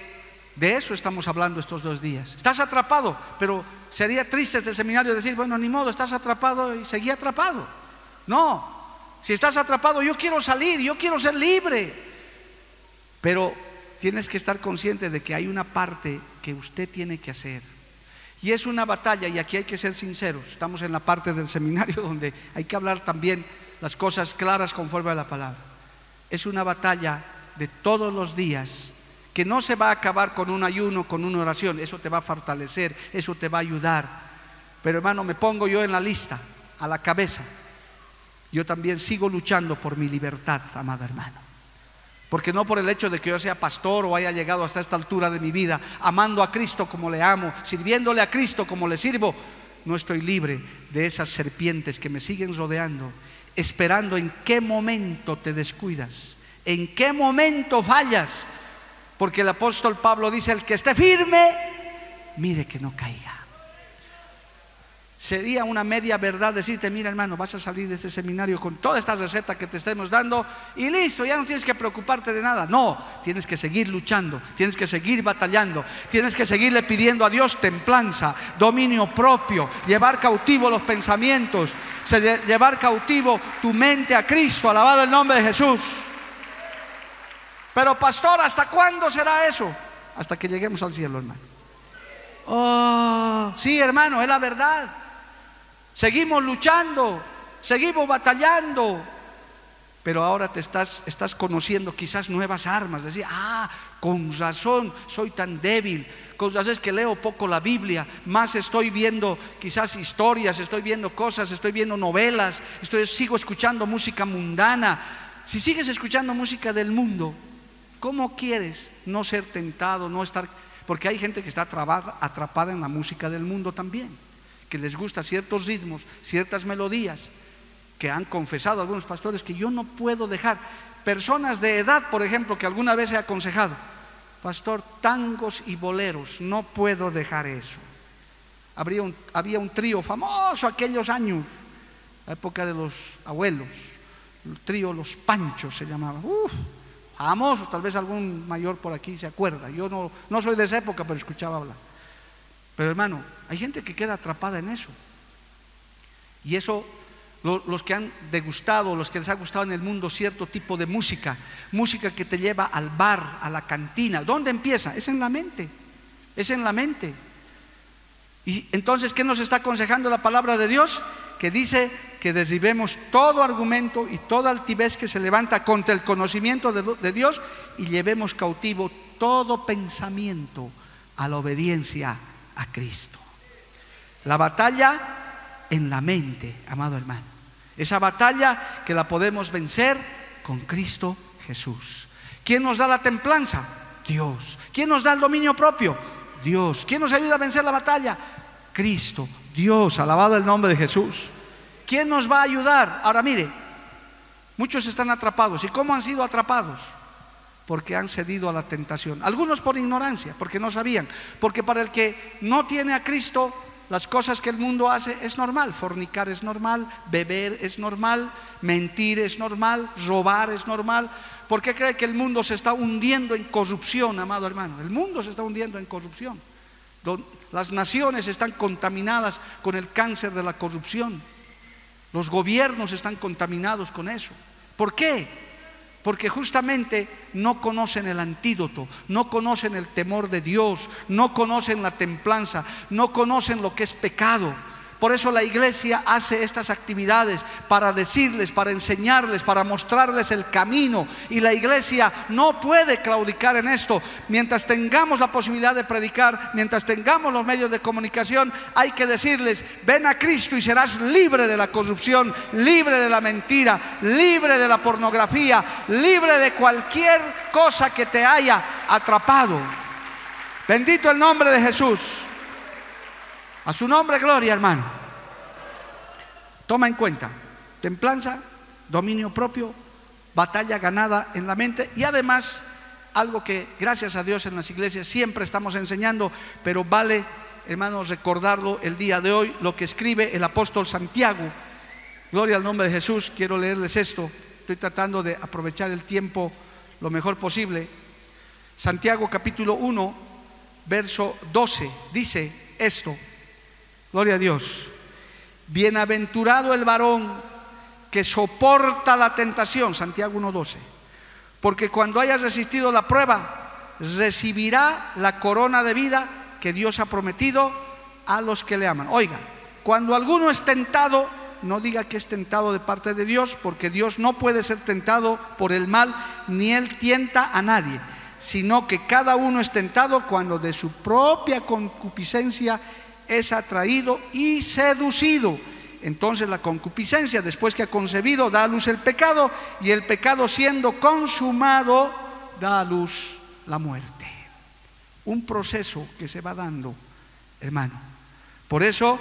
de eso estamos hablando estos dos días. Estás atrapado, pero sería triste este seminario decir, bueno, ni modo, estás atrapado y seguí atrapado. No, si estás atrapado, yo quiero salir, yo quiero ser libre. Pero tienes que estar consciente de que hay una parte que usted tiene que hacer. Y es una batalla, y aquí hay que ser sinceros. Estamos en la parte del seminario donde hay que hablar también las cosas claras conforme a la palabra. Es una batalla de todos los días que no se va a acabar con un ayuno, con una oración, eso te va a fortalecer, eso te va a ayudar. Pero hermano, me pongo yo en la lista, a la cabeza. yo también sigo luchando por mi libertad, amado hermano. Porque no por el hecho de que yo sea pastor o haya llegado hasta esta altura de mi vida, amando a Cristo como le amo, sirviéndole a Cristo como le sirvo, no estoy libre de esas serpientes que me siguen rodeando, esperando en qué momento te descuidas, en qué momento fallas. Porque el apóstol Pablo dice, el que esté firme, mire que no caiga. Sería una media verdad decirte, mira hermano, vas a salir de este seminario con toda esta receta que te estemos dando y listo, ya no tienes que preocuparte de nada. No, tienes que seguir luchando, tienes que seguir batallando, tienes que seguirle pidiendo a Dios templanza, dominio propio, llevar cautivo los pensamientos, llevar cautivo tu mente a Cristo, alabado el nombre de Jesús. Pero pastor, ¿hasta cuándo será eso? Hasta que lleguemos al cielo, hermano. Oh, sí, hermano, es la verdad. Seguimos luchando, seguimos batallando, pero ahora te estás, estás conociendo quizás nuevas armas. Decir, ah, con razón soy tan débil, con razón es que leo poco la Biblia, más estoy viendo quizás historias, estoy viendo cosas, estoy viendo novelas, estoy, sigo escuchando música mundana. Si sigues escuchando música del mundo, ¿cómo quieres no ser tentado, no estar... Porque hay gente que está atrapada en la música del mundo también que les gusta ciertos ritmos, ciertas melodías, que han confesado algunos pastores que yo no puedo dejar. Personas de edad, por ejemplo, que alguna vez he aconsejado, pastor, tangos y boleros, no puedo dejar eso. Había un trío famoso aquellos años, la época de los abuelos, el trío Los Panchos se llamaba. Famoso, tal vez algún mayor por aquí se acuerda. Yo no, no soy de esa época, pero escuchaba hablar. Pero hermano, hay gente que queda atrapada en eso. Y eso, los que han degustado, los que les ha gustado en el mundo cierto tipo de música, música que te lleva al bar, a la cantina, ¿dónde empieza? Es en la mente, es en la mente. Y entonces, ¿qué nos está aconsejando la palabra de Dios? Que dice que derribemos todo argumento y toda altivez que se levanta contra el conocimiento de, de Dios y llevemos cautivo todo pensamiento a la obediencia a Cristo. La batalla en la mente, amado hermano. Esa batalla que la podemos vencer con Cristo Jesús. ¿Quién nos da la templanza? Dios. ¿Quién nos da el dominio propio? Dios. ¿Quién nos ayuda a vencer la batalla? Cristo. Dios. Alabado el nombre de Jesús. ¿Quién nos va a ayudar? Ahora mire, muchos están atrapados. ¿Y cómo han sido atrapados? porque han cedido a la tentación. Algunos por ignorancia, porque no sabían. Porque para el que no tiene a Cristo, las cosas que el mundo hace es normal. Fornicar es normal, beber es normal, mentir es normal, robar es normal. ¿Por qué cree que el mundo se está hundiendo en corrupción, amado hermano? El mundo se está hundiendo en corrupción. Las naciones están contaminadas con el cáncer de la corrupción. Los gobiernos están contaminados con eso. ¿Por qué? porque justamente no conocen el antídoto, no conocen el temor de Dios, no conocen la templanza, no conocen lo que es pecado. Por eso la iglesia hace estas actividades para decirles, para enseñarles, para mostrarles el camino. Y la iglesia no puede claudicar en esto. Mientras tengamos la posibilidad de predicar, mientras tengamos los medios de comunicación, hay que decirles, ven a Cristo y serás libre de la corrupción, libre de la mentira, libre de la pornografía, libre de cualquier cosa que te haya atrapado. Bendito el nombre de Jesús. A su nombre, gloria, hermano. Toma en cuenta, templanza, dominio propio, batalla ganada en la mente y además algo que gracias a Dios en las iglesias siempre estamos enseñando, pero vale, hermanos, recordarlo el día de hoy, lo que escribe el apóstol Santiago. Gloria al nombre de Jesús, quiero leerles esto, estoy tratando de aprovechar el tiempo lo mejor posible. Santiago capítulo 1, verso 12, dice esto. Gloria a Dios. Bienaventurado el varón que soporta la tentación, Santiago 1.12, porque cuando haya resistido la prueba, recibirá la corona de vida que Dios ha prometido a los que le aman. Oiga, cuando alguno es tentado, no diga que es tentado de parte de Dios, porque Dios no puede ser tentado por el mal, ni Él tienta a nadie, sino que cada uno es tentado cuando de su propia concupiscencia es atraído y seducido. entonces la concupiscencia, después que ha concebido, da a luz el pecado y el pecado siendo consumado, da a luz la muerte. Un proceso que se va dando, hermano. Por eso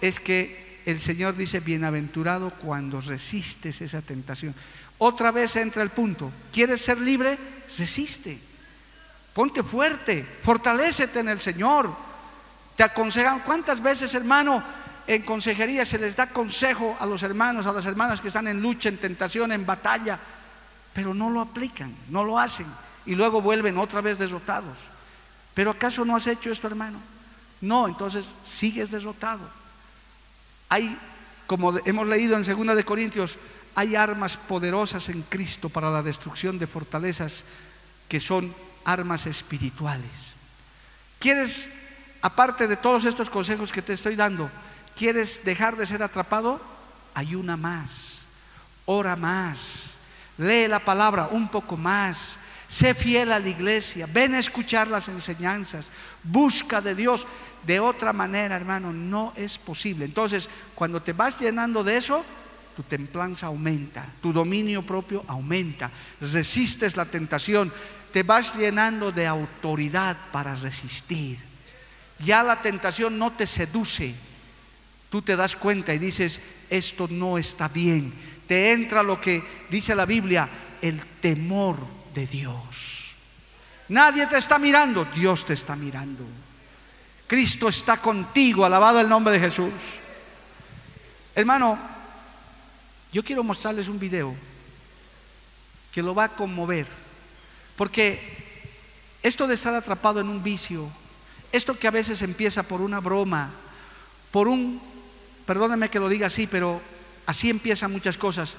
es que el Señor dice, bienaventurado cuando resistes esa tentación. Otra vez entra el punto, ¿quieres ser libre? Resiste. Ponte fuerte, fortalécete en el Señor. Te aconsejan, ¿cuántas veces, hermano, en consejería se les da consejo a los hermanos, a las hermanas que están en lucha, en tentación, en batalla, pero no lo aplican, no lo hacen y luego vuelven otra vez derrotados. ¿Pero acaso no has hecho esto, hermano? No, entonces sigues derrotado. Hay, como hemos leído en 2 de Corintios, hay armas poderosas en Cristo para la destrucción de fortalezas que son armas espirituales. ¿Quieres, aparte de todos estos consejos que te estoy dando, ¿Quieres dejar de ser atrapado? Ayuna más, ora más, lee la palabra un poco más, sé fiel a la iglesia, ven a escuchar las enseñanzas, busca de Dios. De otra manera, hermano, no es posible. Entonces, cuando te vas llenando de eso, tu templanza aumenta, tu dominio propio aumenta, resistes la tentación, te vas llenando de autoridad para resistir. Ya la tentación no te seduce, tú te das cuenta y dices, esto no está bien. Te entra lo que dice la Biblia, el temor de Dios. Nadie te está mirando, Dios te está mirando. Cristo está contigo, alabado el nombre de Jesús. Hermano, yo quiero mostrarles un video que lo va a conmover, porque esto de estar atrapado en un vicio, esto que a veces empieza por una broma, por un perdóname que lo diga así, pero así empiezan muchas cosas.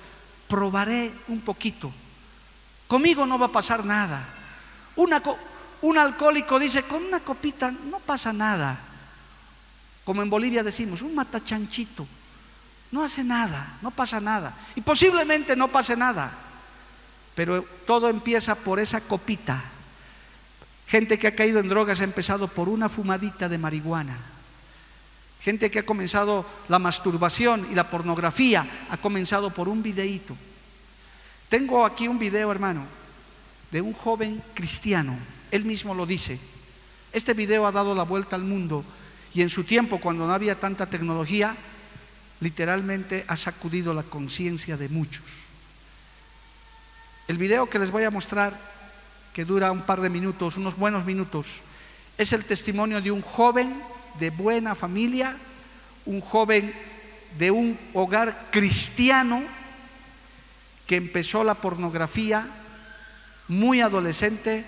Probaré un poquito. Conmigo no va a pasar nada. un alcohólico dice, con una copita no pasa nada. Como en Bolivia decimos, un matachanchito. No hace nada, no pasa nada. Y posiblemente no pase nada. Pero todo empieza por esa copita. Gente que ha caído en drogas ha empezado por una fumadita de marihuana Gente que ha comenzado la masturbación y la pornografía ha comenzado por un videíto. Tengo aquí un video, hermano, de un joven cristiano. Él mismo lo dice. Este video ha dado la vuelta al mundo y en su tiempo, cuando no había tanta tecnología, literalmente ha sacudido la conciencia de muchos. El video que les voy a mostrar, que dura un par de minutos, unos buenos minutos, es el testimonio de un joven de buena familia, un joven de un hogar cristiano que empezó la pornografía muy adolescente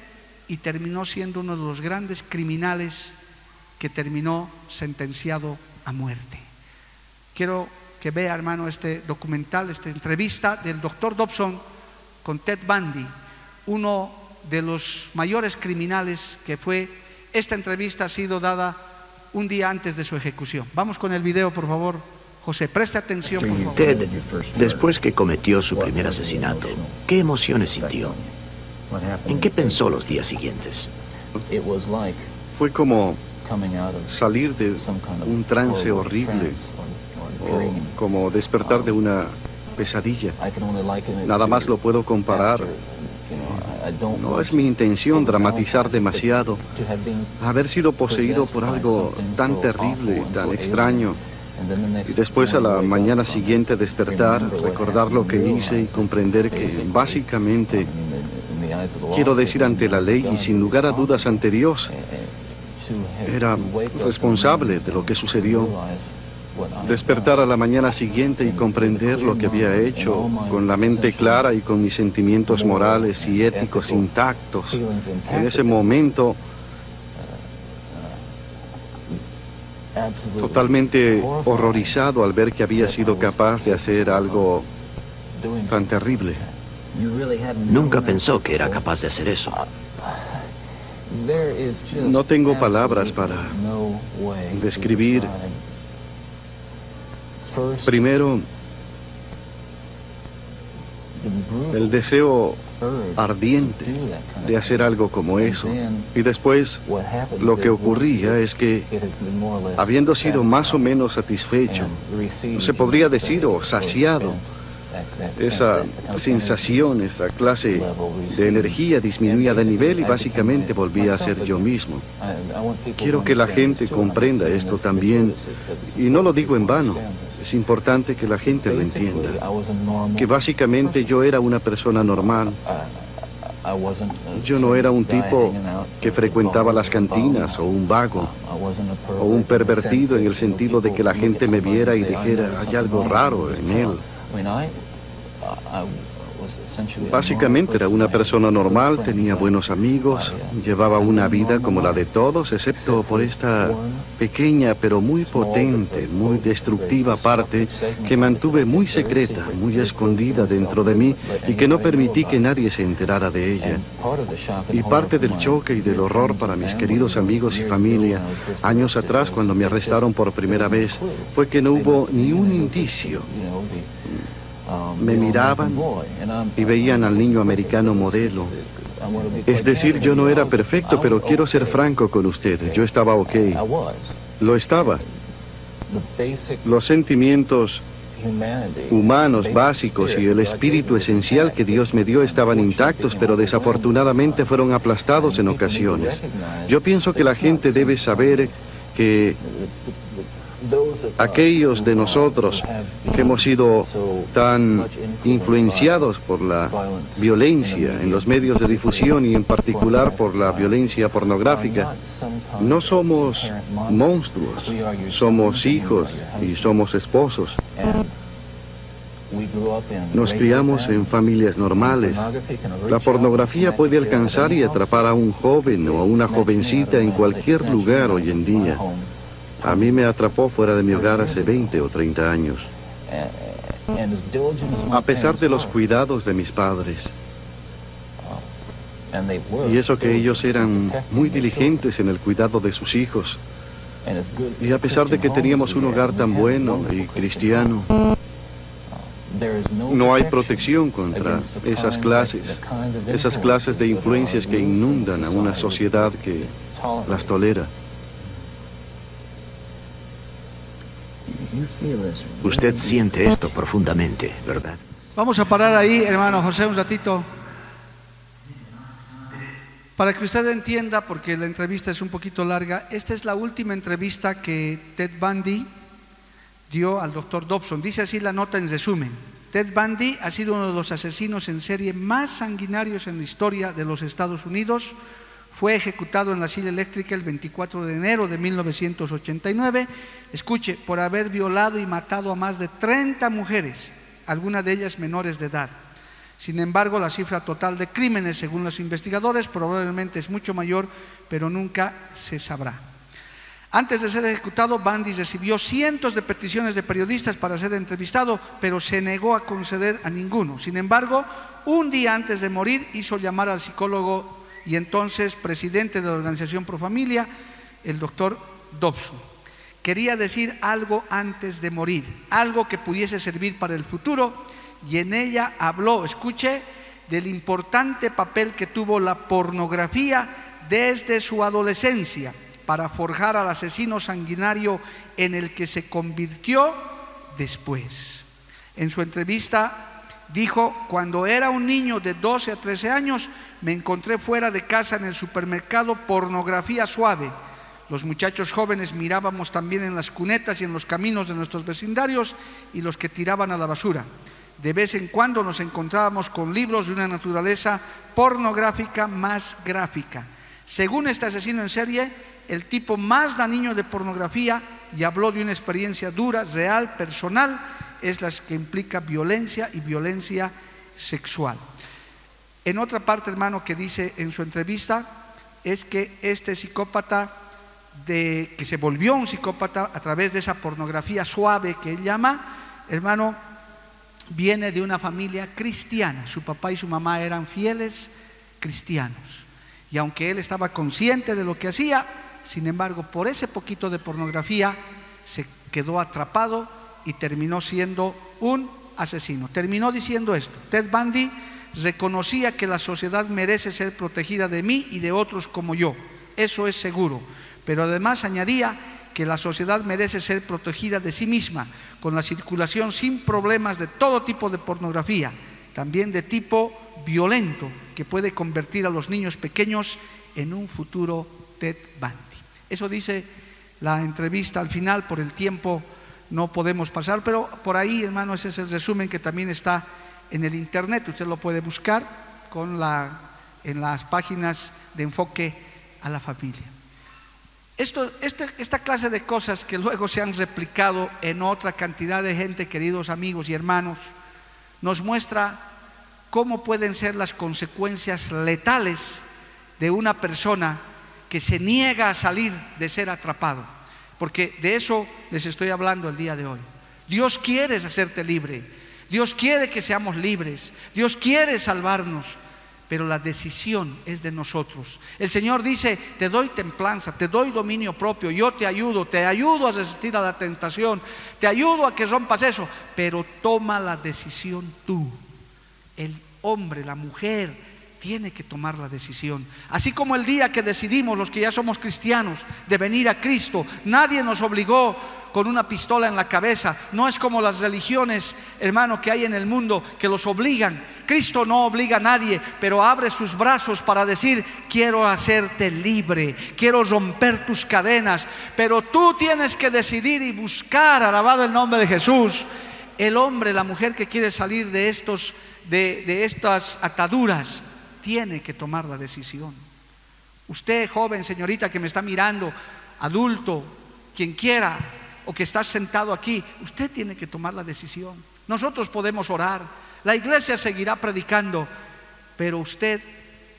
y terminó siendo uno de los grandes criminales que terminó sentenciado a muerte. Quiero que vea, hermano, este documental, esta entrevista del doctor Dobson con Ted Bundy, uno de los mayores criminales que fue. Esta entrevista ha sido dada un día antes de su ejecución. Vamos con el video, por favor. José, preste atención, por favor. Ted, después que cometió su primer asesinato, ¿qué emociones sintió? ¿En qué pensó los días siguientes? Fue como salir de un trance horrible o como despertar de una pesadilla. Nada más lo puedo comparar no es mi intención dramatizar demasiado. Haber sido poseído por algo tan terrible, tan extraño. Y después a la mañana siguiente despertar, recordar lo que hice y comprender que básicamente, quiero decir ante la ley y sin lugar a dudas ante Dios, era responsable de lo que sucedió despertar a la mañana siguiente y comprender lo que había hecho con la mente clara y con mis sentimientos morales y éticos intactos. En ese momento, totalmente horrorizado al ver que había sido capaz de hacer algo tan terrible. Nunca pensó que era capaz de hacer eso. No tengo palabras para describir Primero, el deseo ardiente de hacer algo como eso. Y después lo que ocurría es que, habiendo sido más o menos satisfecho, se podría decir o saciado, esa sensación, esa clase de energía disminuía de nivel y básicamente volvía a ser yo mismo. Quiero que la gente comprenda esto también y no lo digo en vano. Es importante que la gente lo entienda. Que básicamente yo era una persona normal. Yo no era un tipo que frecuentaba las cantinas o un vago o un pervertido en el sentido de que la gente me viera y dijera, hay algo raro en él. Básicamente era una persona normal, tenía buenos amigos, llevaba una vida como la de todos, excepto por esta pequeña pero muy potente, muy destructiva parte que mantuve muy secreta, muy escondida dentro de mí y que no permití que nadie se enterara de ella. Y parte del choque y del horror para mis queridos amigos y familia, años atrás cuando me arrestaron por primera vez, fue que no hubo ni un indicio me miraban y veían al niño americano modelo. Es decir, yo no era perfecto, pero quiero ser franco con ustedes. Yo estaba ok. Lo estaba. Los sentimientos humanos básicos y el espíritu esencial que Dios me dio estaban intactos, pero desafortunadamente fueron aplastados en ocasiones. Yo pienso que la gente debe saber que aquellos de nosotros que hemos sido tan influenciados por la violencia en los medios de difusión y en particular por la violencia pornográfica, no somos monstruos, somos hijos y somos esposos. Nos criamos en familias normales. La pornografía puede alcanzar y atrapar a un joven o a una jovencita en cualquier lugar hoy en día. A mí me atrapó fuera de mi hogar hace 20 o 30 años. A pesar de los cuidados de mis padres. Y eso que ellos eran muy diligentes en el cuidado de sus hijos. Y a pesar de que teníamos un hogar tan bueno y cristiano, no hay protección contra esas clases, esas clases de influencias que inundan a una sociedad que las tolera. Usted siente esto profundamente, ¿verdad? Vamos a parar ahí, hermano José, un ratito. Para que usted entienda, porque la entrevista es un poquito larga, esta es la última entrevista que Ted Bundy dio al doctor Dobson. Dice así la nota en resumen. Ted Bundy ha sido uno de los asesinos en serie más sanguinarios en la historia de los Estados Unidos fue ejecutado en la silla eléctrica el 24 de enero de 1989, escuche, por haber violado y matado a más de 30 mujeres, algunas de ellas menores de edad. Sin embargo, la cifra total de crímenes, según los investigadores, probablemente es mucho mayor, pero nunca se sabrá. Antes de ser ejecutado, Bandy recibió cientos de peticiones de periodistas para ser entrevistado, pero se negó a conceder a ninguno. Sin embargo, un día antes de morir hizo llamar al psicólogo y entonces presidente de la Organización Pro Familia, el doctor Dobson. Quería decir algo antes de morir, algo que pudiese servir para el futuro, y en ella habló, escuche, del importante papel que tuvo la pornografía desde su adolescencia para forjar al asesino sanguinario en el que se convirtió después. En su entrevista dijo, cuando era un niño de 12 a 13 años, me encontré fuera de casa en el supermercado pornografía suave. Los muchachos jóvenes mirábamos también en las cunetas y en los caminos de nuestros vecindarios y los que tiraban a la basura. De vez en cuando nos encontrábamos con libros de una naturaleza pornográfica más gráfica. Según este asesino en serie, el tipo más dañino de pornografía, y habló de una experiencia dura, real, personal, es la que implica violencia y violencia sexual. En otra parte, hermano, que dice en su entrevista, es que este psicópata, de, que se volvió un psicópata a través de esa pornografía suave que él llama, hermano, viene de una familia cristiana. Su papá y su mamá eran fieles cristianos. Y aunque él estaba consciente de lo que hacía, sin embargo, por ese poquito de pornografía se quedó atrapado y terminó siendo un asesino. Terminó diciendo esto. Ted Bundy reconocía que la sociedad merece ser protegida de mí y de otros como yo. Eso es seguro. Pero además añadía que la sociedad merece ser protegida de sí misma, con la circulación sin problemas de todo tipo de pornografía, también de tipo violento, que puede convertir a los niños pequeños en un futuro Ted Bundy. Eso dice la entrevista al final, por el tiempo no podemos pasar, pero por ahí, hermano, ese es el resumen que también está en el internet, usted lo puede buscar con la, en las páginas de enfoque a la familia. Esto, este, esta clase de cosas que luego se han replicado en otra cantidad de gente, queridos amigos y hermanos, nos muestra cómo pueden ser las consecuencias letales de una persona que se niega a salir de ser atrapado. Porque de eso les estoy hablando el día de hoy. Dios quiere hacerte libre. Dios quiere que seamos libres. Dios quiere salvarnos pero la decisión es de nosotros. El Señor dice, te doy templanza, te doy dominio propio, yo te ayudo, te ayudo a resistir a la tentación, te ayudo a que rompas eso, pero toma la decisión tú. El hombre, la mujer, tiene que tomar la decisión. Así como el día que decidimos, los que ya somos cristianos, de venir a Cristo, nadie nos obligó con una pistola en la cabeza. No es como las religiones, hermano, que hay en el mundo que los obligan. Cristo no obliga a nadie, pero abre sus brazos para decir, quiero hacerte libre, quiero romper tus cadenas, pero tú tienes que decidir y buscar, alabado el nombre de Jesús, el hombre, la mujer que quiere salir de, estos, de, de estas ataduras, tiene que tomar la decisión. Usted, joven, señorita que me está mirando, adulto, quien quiera, o que está sentado aquí, usted tiene que tomar la decisión. Nosotros podemos orar, la iglesia seguirá predicando, pero usted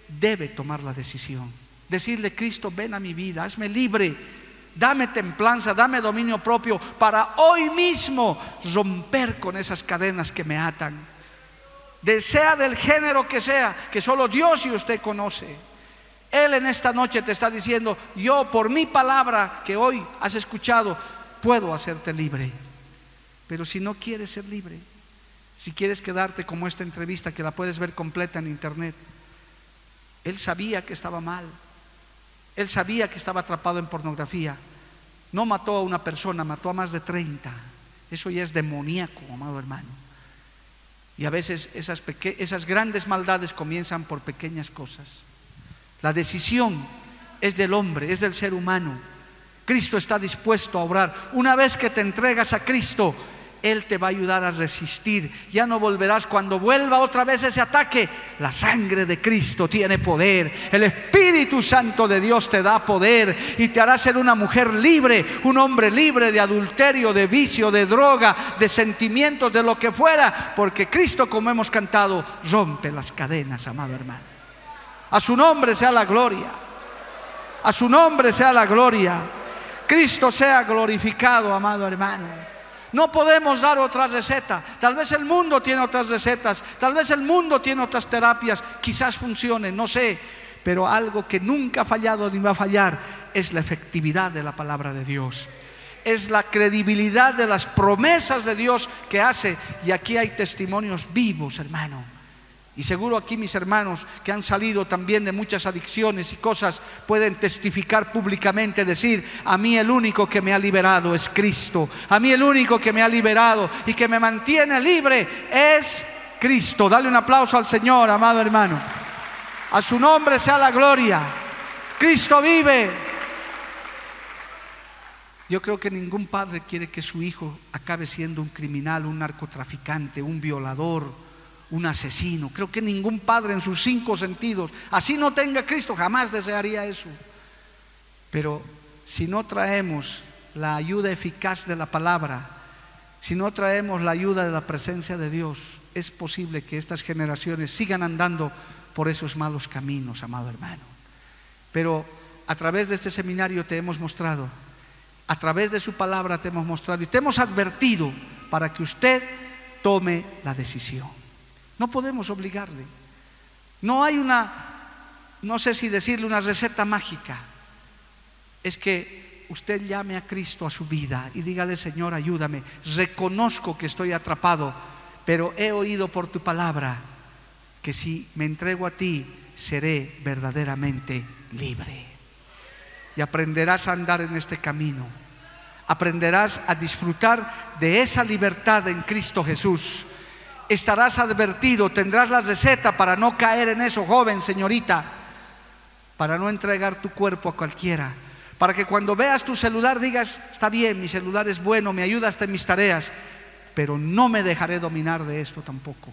debe tomar la decisión. Decirle, Cristo, ven a mi vida, hazme libre, dame templanza, dame dominio propio para hoy mismo romper con esas cadenas que me atan. Desea del género que sea, que solo Dios y usted conoce. Él en esta noche te está diciendo, yo por mi palabra que hoy has escuchado, puedo hacerte libre. Pero si no quieres ser libre, si quieres quedarte como esta entrevista que la puedes ver completa en internet, él sabía que estaba mal. Él sabía que estaba atrapado en pornografía. No mató a una persona, mató a más de 30. Eso ya es demoníaco, amado hermano. Y a veces esas, esas grandes maldades comienzan por pequeñas cosas. La decisión es del hombre, es del ser humano. Cristo está dispuesto a obrar. Una vez que te entregas a Cristo, Él te va a ayudar a resistir. Ya no volverás cuando vuelva otra vez ese ataque. La sangre de Cristo tiene poder. El Espíritu Santo de Dios te da poder y te hará ser una mujer libre, un hombre libre de adulterio, de vicio, de droga, de sentimientos, de lo que fuera. Porque Cristo, como hemos cantado, rompe las cadenas, amado hermano. A su nombre sea la gloria. A su nombre sea la gloria. Cristo sea glorificado, amado hermano. No podemos dar otra receta. Tal vez el mundo tiene otras recetas, tal vez el mundo tiene otras terapias, quizás funcionen, no sé. Pero algo que nunca ha fallado ni va a fallar es la efectividad de la palabra de Dios. Es la credibilidad de las promesas de Dios que hace. Y aquí hay testimonios vivos, hermano y seguro aquí mis hermanos que han salido también de muchas adicciones y cosas pueden testificar públicamente, decir, a mí el único que me ha liberado es Cristo, a mí el único que me ha liberado y que me mantiene libre es Cristo. Dale un aplauso al Señor, amado hermano. A su nombre sea la gloria. Cristo vive. Yo creo que ningún padre quiere que su hijo acabe siendo un criminal, un narcotraficante, un violador un asesino. Creo que ningún padre en sus cinco sentidos, así no tenga Cristo, jamás desearía eso. Pero si no traemos la ayuda eficaz de la palabra, si no traemos la ayuda de la presencia de Dios, es posible que estas generaciones sigan andando por esos malos caminos, amado hermano. Pero a través de este seminario te hemos mostrado, a través de su palabra te hemos mostrado y te hemos advertido para que usted tome la decisión. No podemos obligarle. No hay una, no sé si decirle una receta mágica. Es que usted llame a Cristo a su vida y dígale, Señor, ayúdame. Reconozco que estoy atrapado, pero he oído por tu palabra que si me entrego a ti, seré verdaderamente libre. Y aprenderás a andar en este camino. Aprenderás a disfrutar de esa libertad en Cristo Jesús. Estarás advertido, tendrás la receta para no caer en eso, joven, señorita, para no entregar tu cuerpo a cualquiera. Para que cuando veas tu celular digas, está bien, mi celular es bueno, me ayuda hasta en mis tareas, pero no me dejaré dominar de esto tampoco.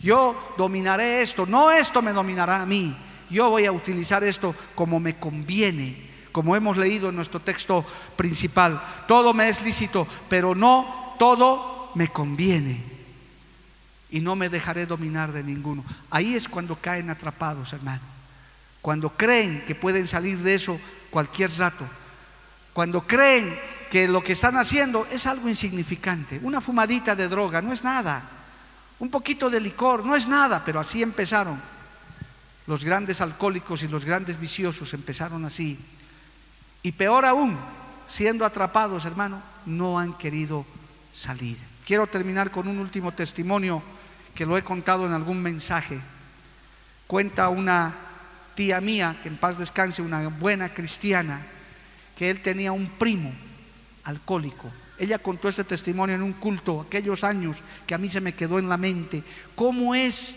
Yo dominaré esto, no esto me dominará a mí. Yo voy a utilizar esto como me conviene, como hemos leído en nuestro texto principal. Todo me es lícito, pero no todo me conviene. Y no me dejaré dominar de ninguno. Ahí es cuando caen atrapados, hermano. Cuando creen que pueden salir de eso cualquier rato. Cuando creen que lo que están haciendo es algo insignificante. Una fumadita de droga no es nada un poquito de licor, no es nada, pero así empezaron. Los grandes alcohólicos y los grandes viciosos empezaron así. Y peor aún, siendo atrapados, hermano, no han querido salir. Quiero terminar con un último testimonio que lo he contado en algún mensaje. Cuenta una tía mía, que en paz descanse, una buena cristiana, que él tenía un primo alcohólico ella contó este testimonio en un culto, aquellos años que a mí se me quedó en la mente. ¿Cómo es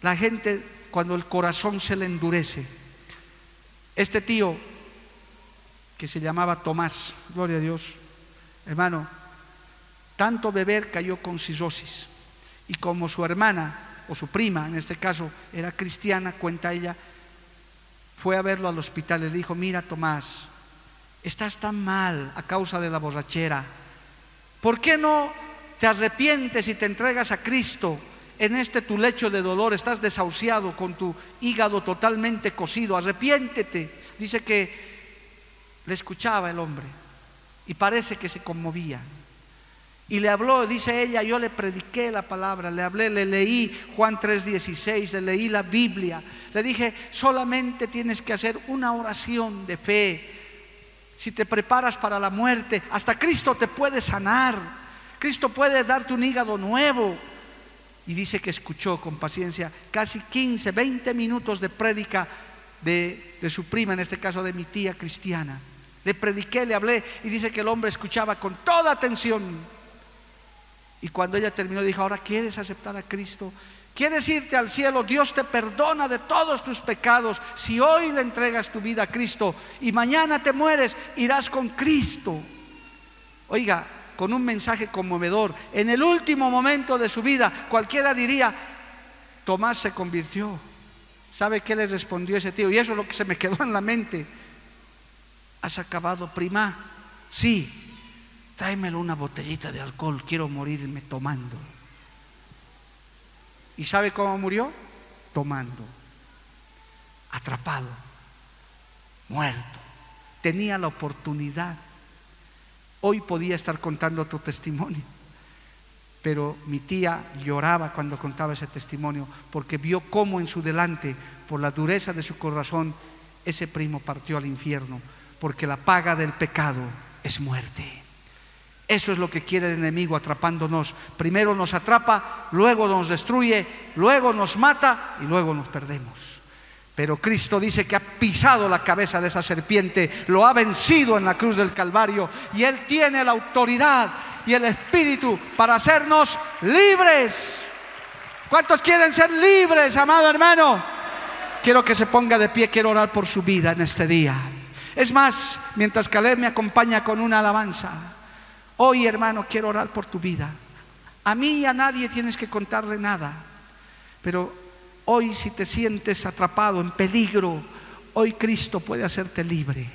la gente cuando el corazón se le endurece? Este tío, que se llamaba Tomás, gloria a Dios, hermano, tanto beber cayó con cirrosis. Y como su hermana, o su prima en este caso, era cristiana, cuenta ella, fue a verlo al hospital le dijo, mira Tomás, estás tan mal a causa de la borrachera. ¿Por qué no te arrepientes y te entregas a Cristo en este tu lecho de dolor? Estás desahuciado con tu hígado totalmente cocido. Arrepiéntete. Dice que le escuchaba el hombre y parece que se conmovía. Y le habló, dice ella, yo le prediqué la palabra, le hablé, le leí Juan 3:16, le leí la Biblia. Le dije, solamente tienes que hacer una oración de fe si te preparas para la muerte, hasta Cristo te puede sanar. Cristo puede darte un hígado nuevo. Y dice que escuchó con paciencia casi 15, 20 minutos de prédica de, de su prima, en este caso de mi tía cristiana. Le prediqué, le hablé y dice que el hombre escuchaba con toda atención. Y cuando ella terminó dijo, ahora quieres aceptar a Cristo. ¿Quieres irte al cielo? Dios te perdona de todos tus pecados. Si hoy le entregas tu vida a Cristo y mañana te mueres, irás con Cristo. Oiga, con un mensaje conmovedor. En el último momento de su vida, cualquiera diría, Tomás se convirtió. ¿Sabe qué le respondió ese tío? Y eso es lo que se me quedó en la mente. ¿Has acabado, prima? Sí. Tráemelo una botellita de alcohol, quiero morirme tomando. ¿Y sabe cómo murió? Tomando, atrapado, muerto. Tenía la oportunidad. Hoy podía estar contando otro testimonio, pero mi tía lloraba cuando contaba ese testimonio porque vio cómo en su delante, por la dureza de su corazón, ese primo partió al infierno, porque la paga del pecado es muerte. Eso es lo que quiere el enemigo atrapándonos. Primero nos atrapa, luego nos destruye, luego nos mata y luego nos perdemos. Pero Cristo dice que ha pisado la cabeza de esa serpiente, lo ha vencido en la cruz del Calvario y Él tiene la autoridad y el espíritu para hacernos libres. ¿Cuántos quieren ser libres, amado hermano? Quiero que se ponga de pie, quiero orar por su vida en este día. Es más, mientras Caleb me acompaña con una alabanza. Hoy, hermano, quiero orar por tu vida. A mí y a nadie tienes que contarle nada. Pero hoy si te sientes atrapado, en peligro, hoy Cristo puede hacerte libre.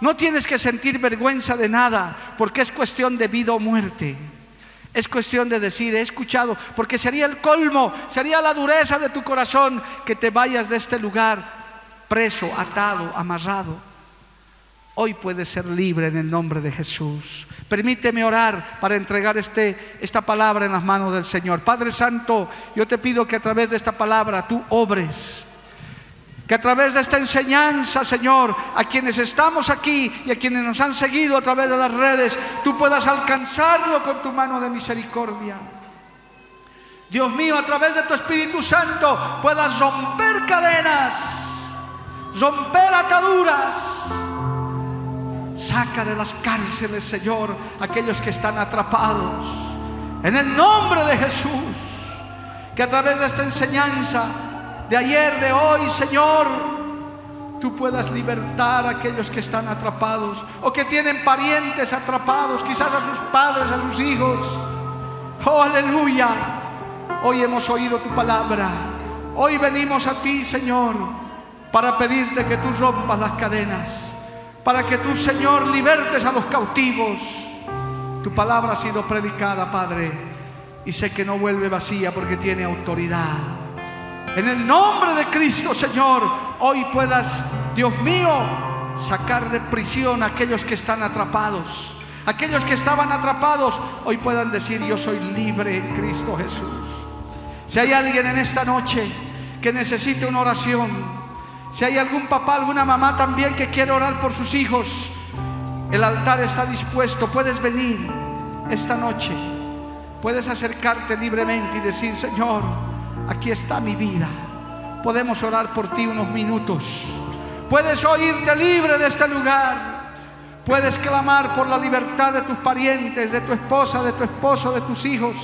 No tienes que sentir vergüenza de nada, porque es cuestión de vida o muerte. Es cuestión de decir, he escuchado, porque sería el colmo, sería la dureza de tu corazón que te vayas de este lugar preso, atado, amarrado. Hoy puedes ser libre en el nombre de Jesús. Permíteme orar para entregar este, esta palabra en las manos del Señor. Padre Santo, yo te pido que a través de esta palabra tú obres. Que a través de esta enseñanza, Señor, a quienes estamos aquí y a quienes nos han seguido a través de las redes, tú puedas alcanzarlo con tu mano de misericordia. Dios mío, a través de tu Espíritu Santo puedas romper cadenas, romper ataduras. Saca de las cárceles, Señor, aquellos que están atrapados. En el nombre de Jesús, que a través de esta enseñanza de ayer, de hoy, Señor, tú puedas libertar a aquellos que están atrapados o que tienen parientes atrapados, quizás a sus padres, a sus hijos. Oh, aleluya. Hoy hemos oído tu palabra. Hoy venimos a ti, Señor, para pedirte que tú rompas las cadenas, para que tú, Señor, libertes a los cautivos. Tu palabra ha sido predicada, Padre, y sé que no vuelve vacía porque tiene autoridad. En el nombre de Cristo, Señor, hoy puedas, Dios mío, sacar de prisión a aquellos que están atrapados. Aquellos que estaban atrapados hoy puedan decir, yo soy libre en Cristo Jesús. Si hay alguien en esta noche que necesite una oración, si hay algún papá, alguna mamá también que quiere orar por sus hijos, el altar está dispuesto, puedes venir esta noche, puedes acercarte libremente y decir, Señor, aquí está mi vida. Podemos orar por ti unos minutos. Puedes oírte libre de este lugar. Puedes clamar por la libertad de tus parientes, de tu esposa, de tu esposo, de tus hijos.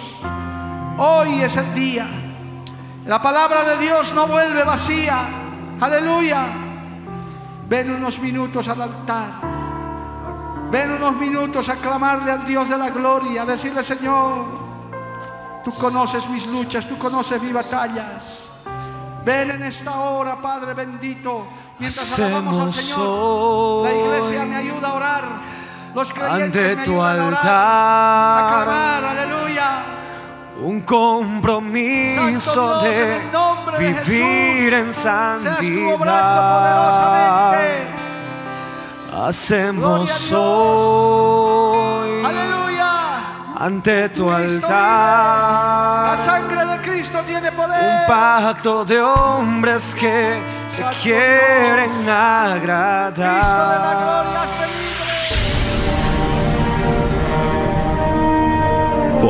Hoy es el día. La palabra de Dios no vuelve vacía. Aleluya. Ven unos minutos al altar. Ven unos minutos a clamarle al Dios de la gloria, a decirle, Señor, tú conoces mis luchas, tú conoces mis batallas. Ven en esta hora, Padre bendito, mientras alabamos al Señor. La iglesia me ayuda a orar. Los creyentes ante tu me ayudan a orar, altar. a clamar, aleluya. Un compromiso de vivir en santidad. Hacemos hoy Aleluya. ante tu vive. La altar sangre de Cristo tiene un poder. pacto de hombres que te quieren Cristo de la agradar.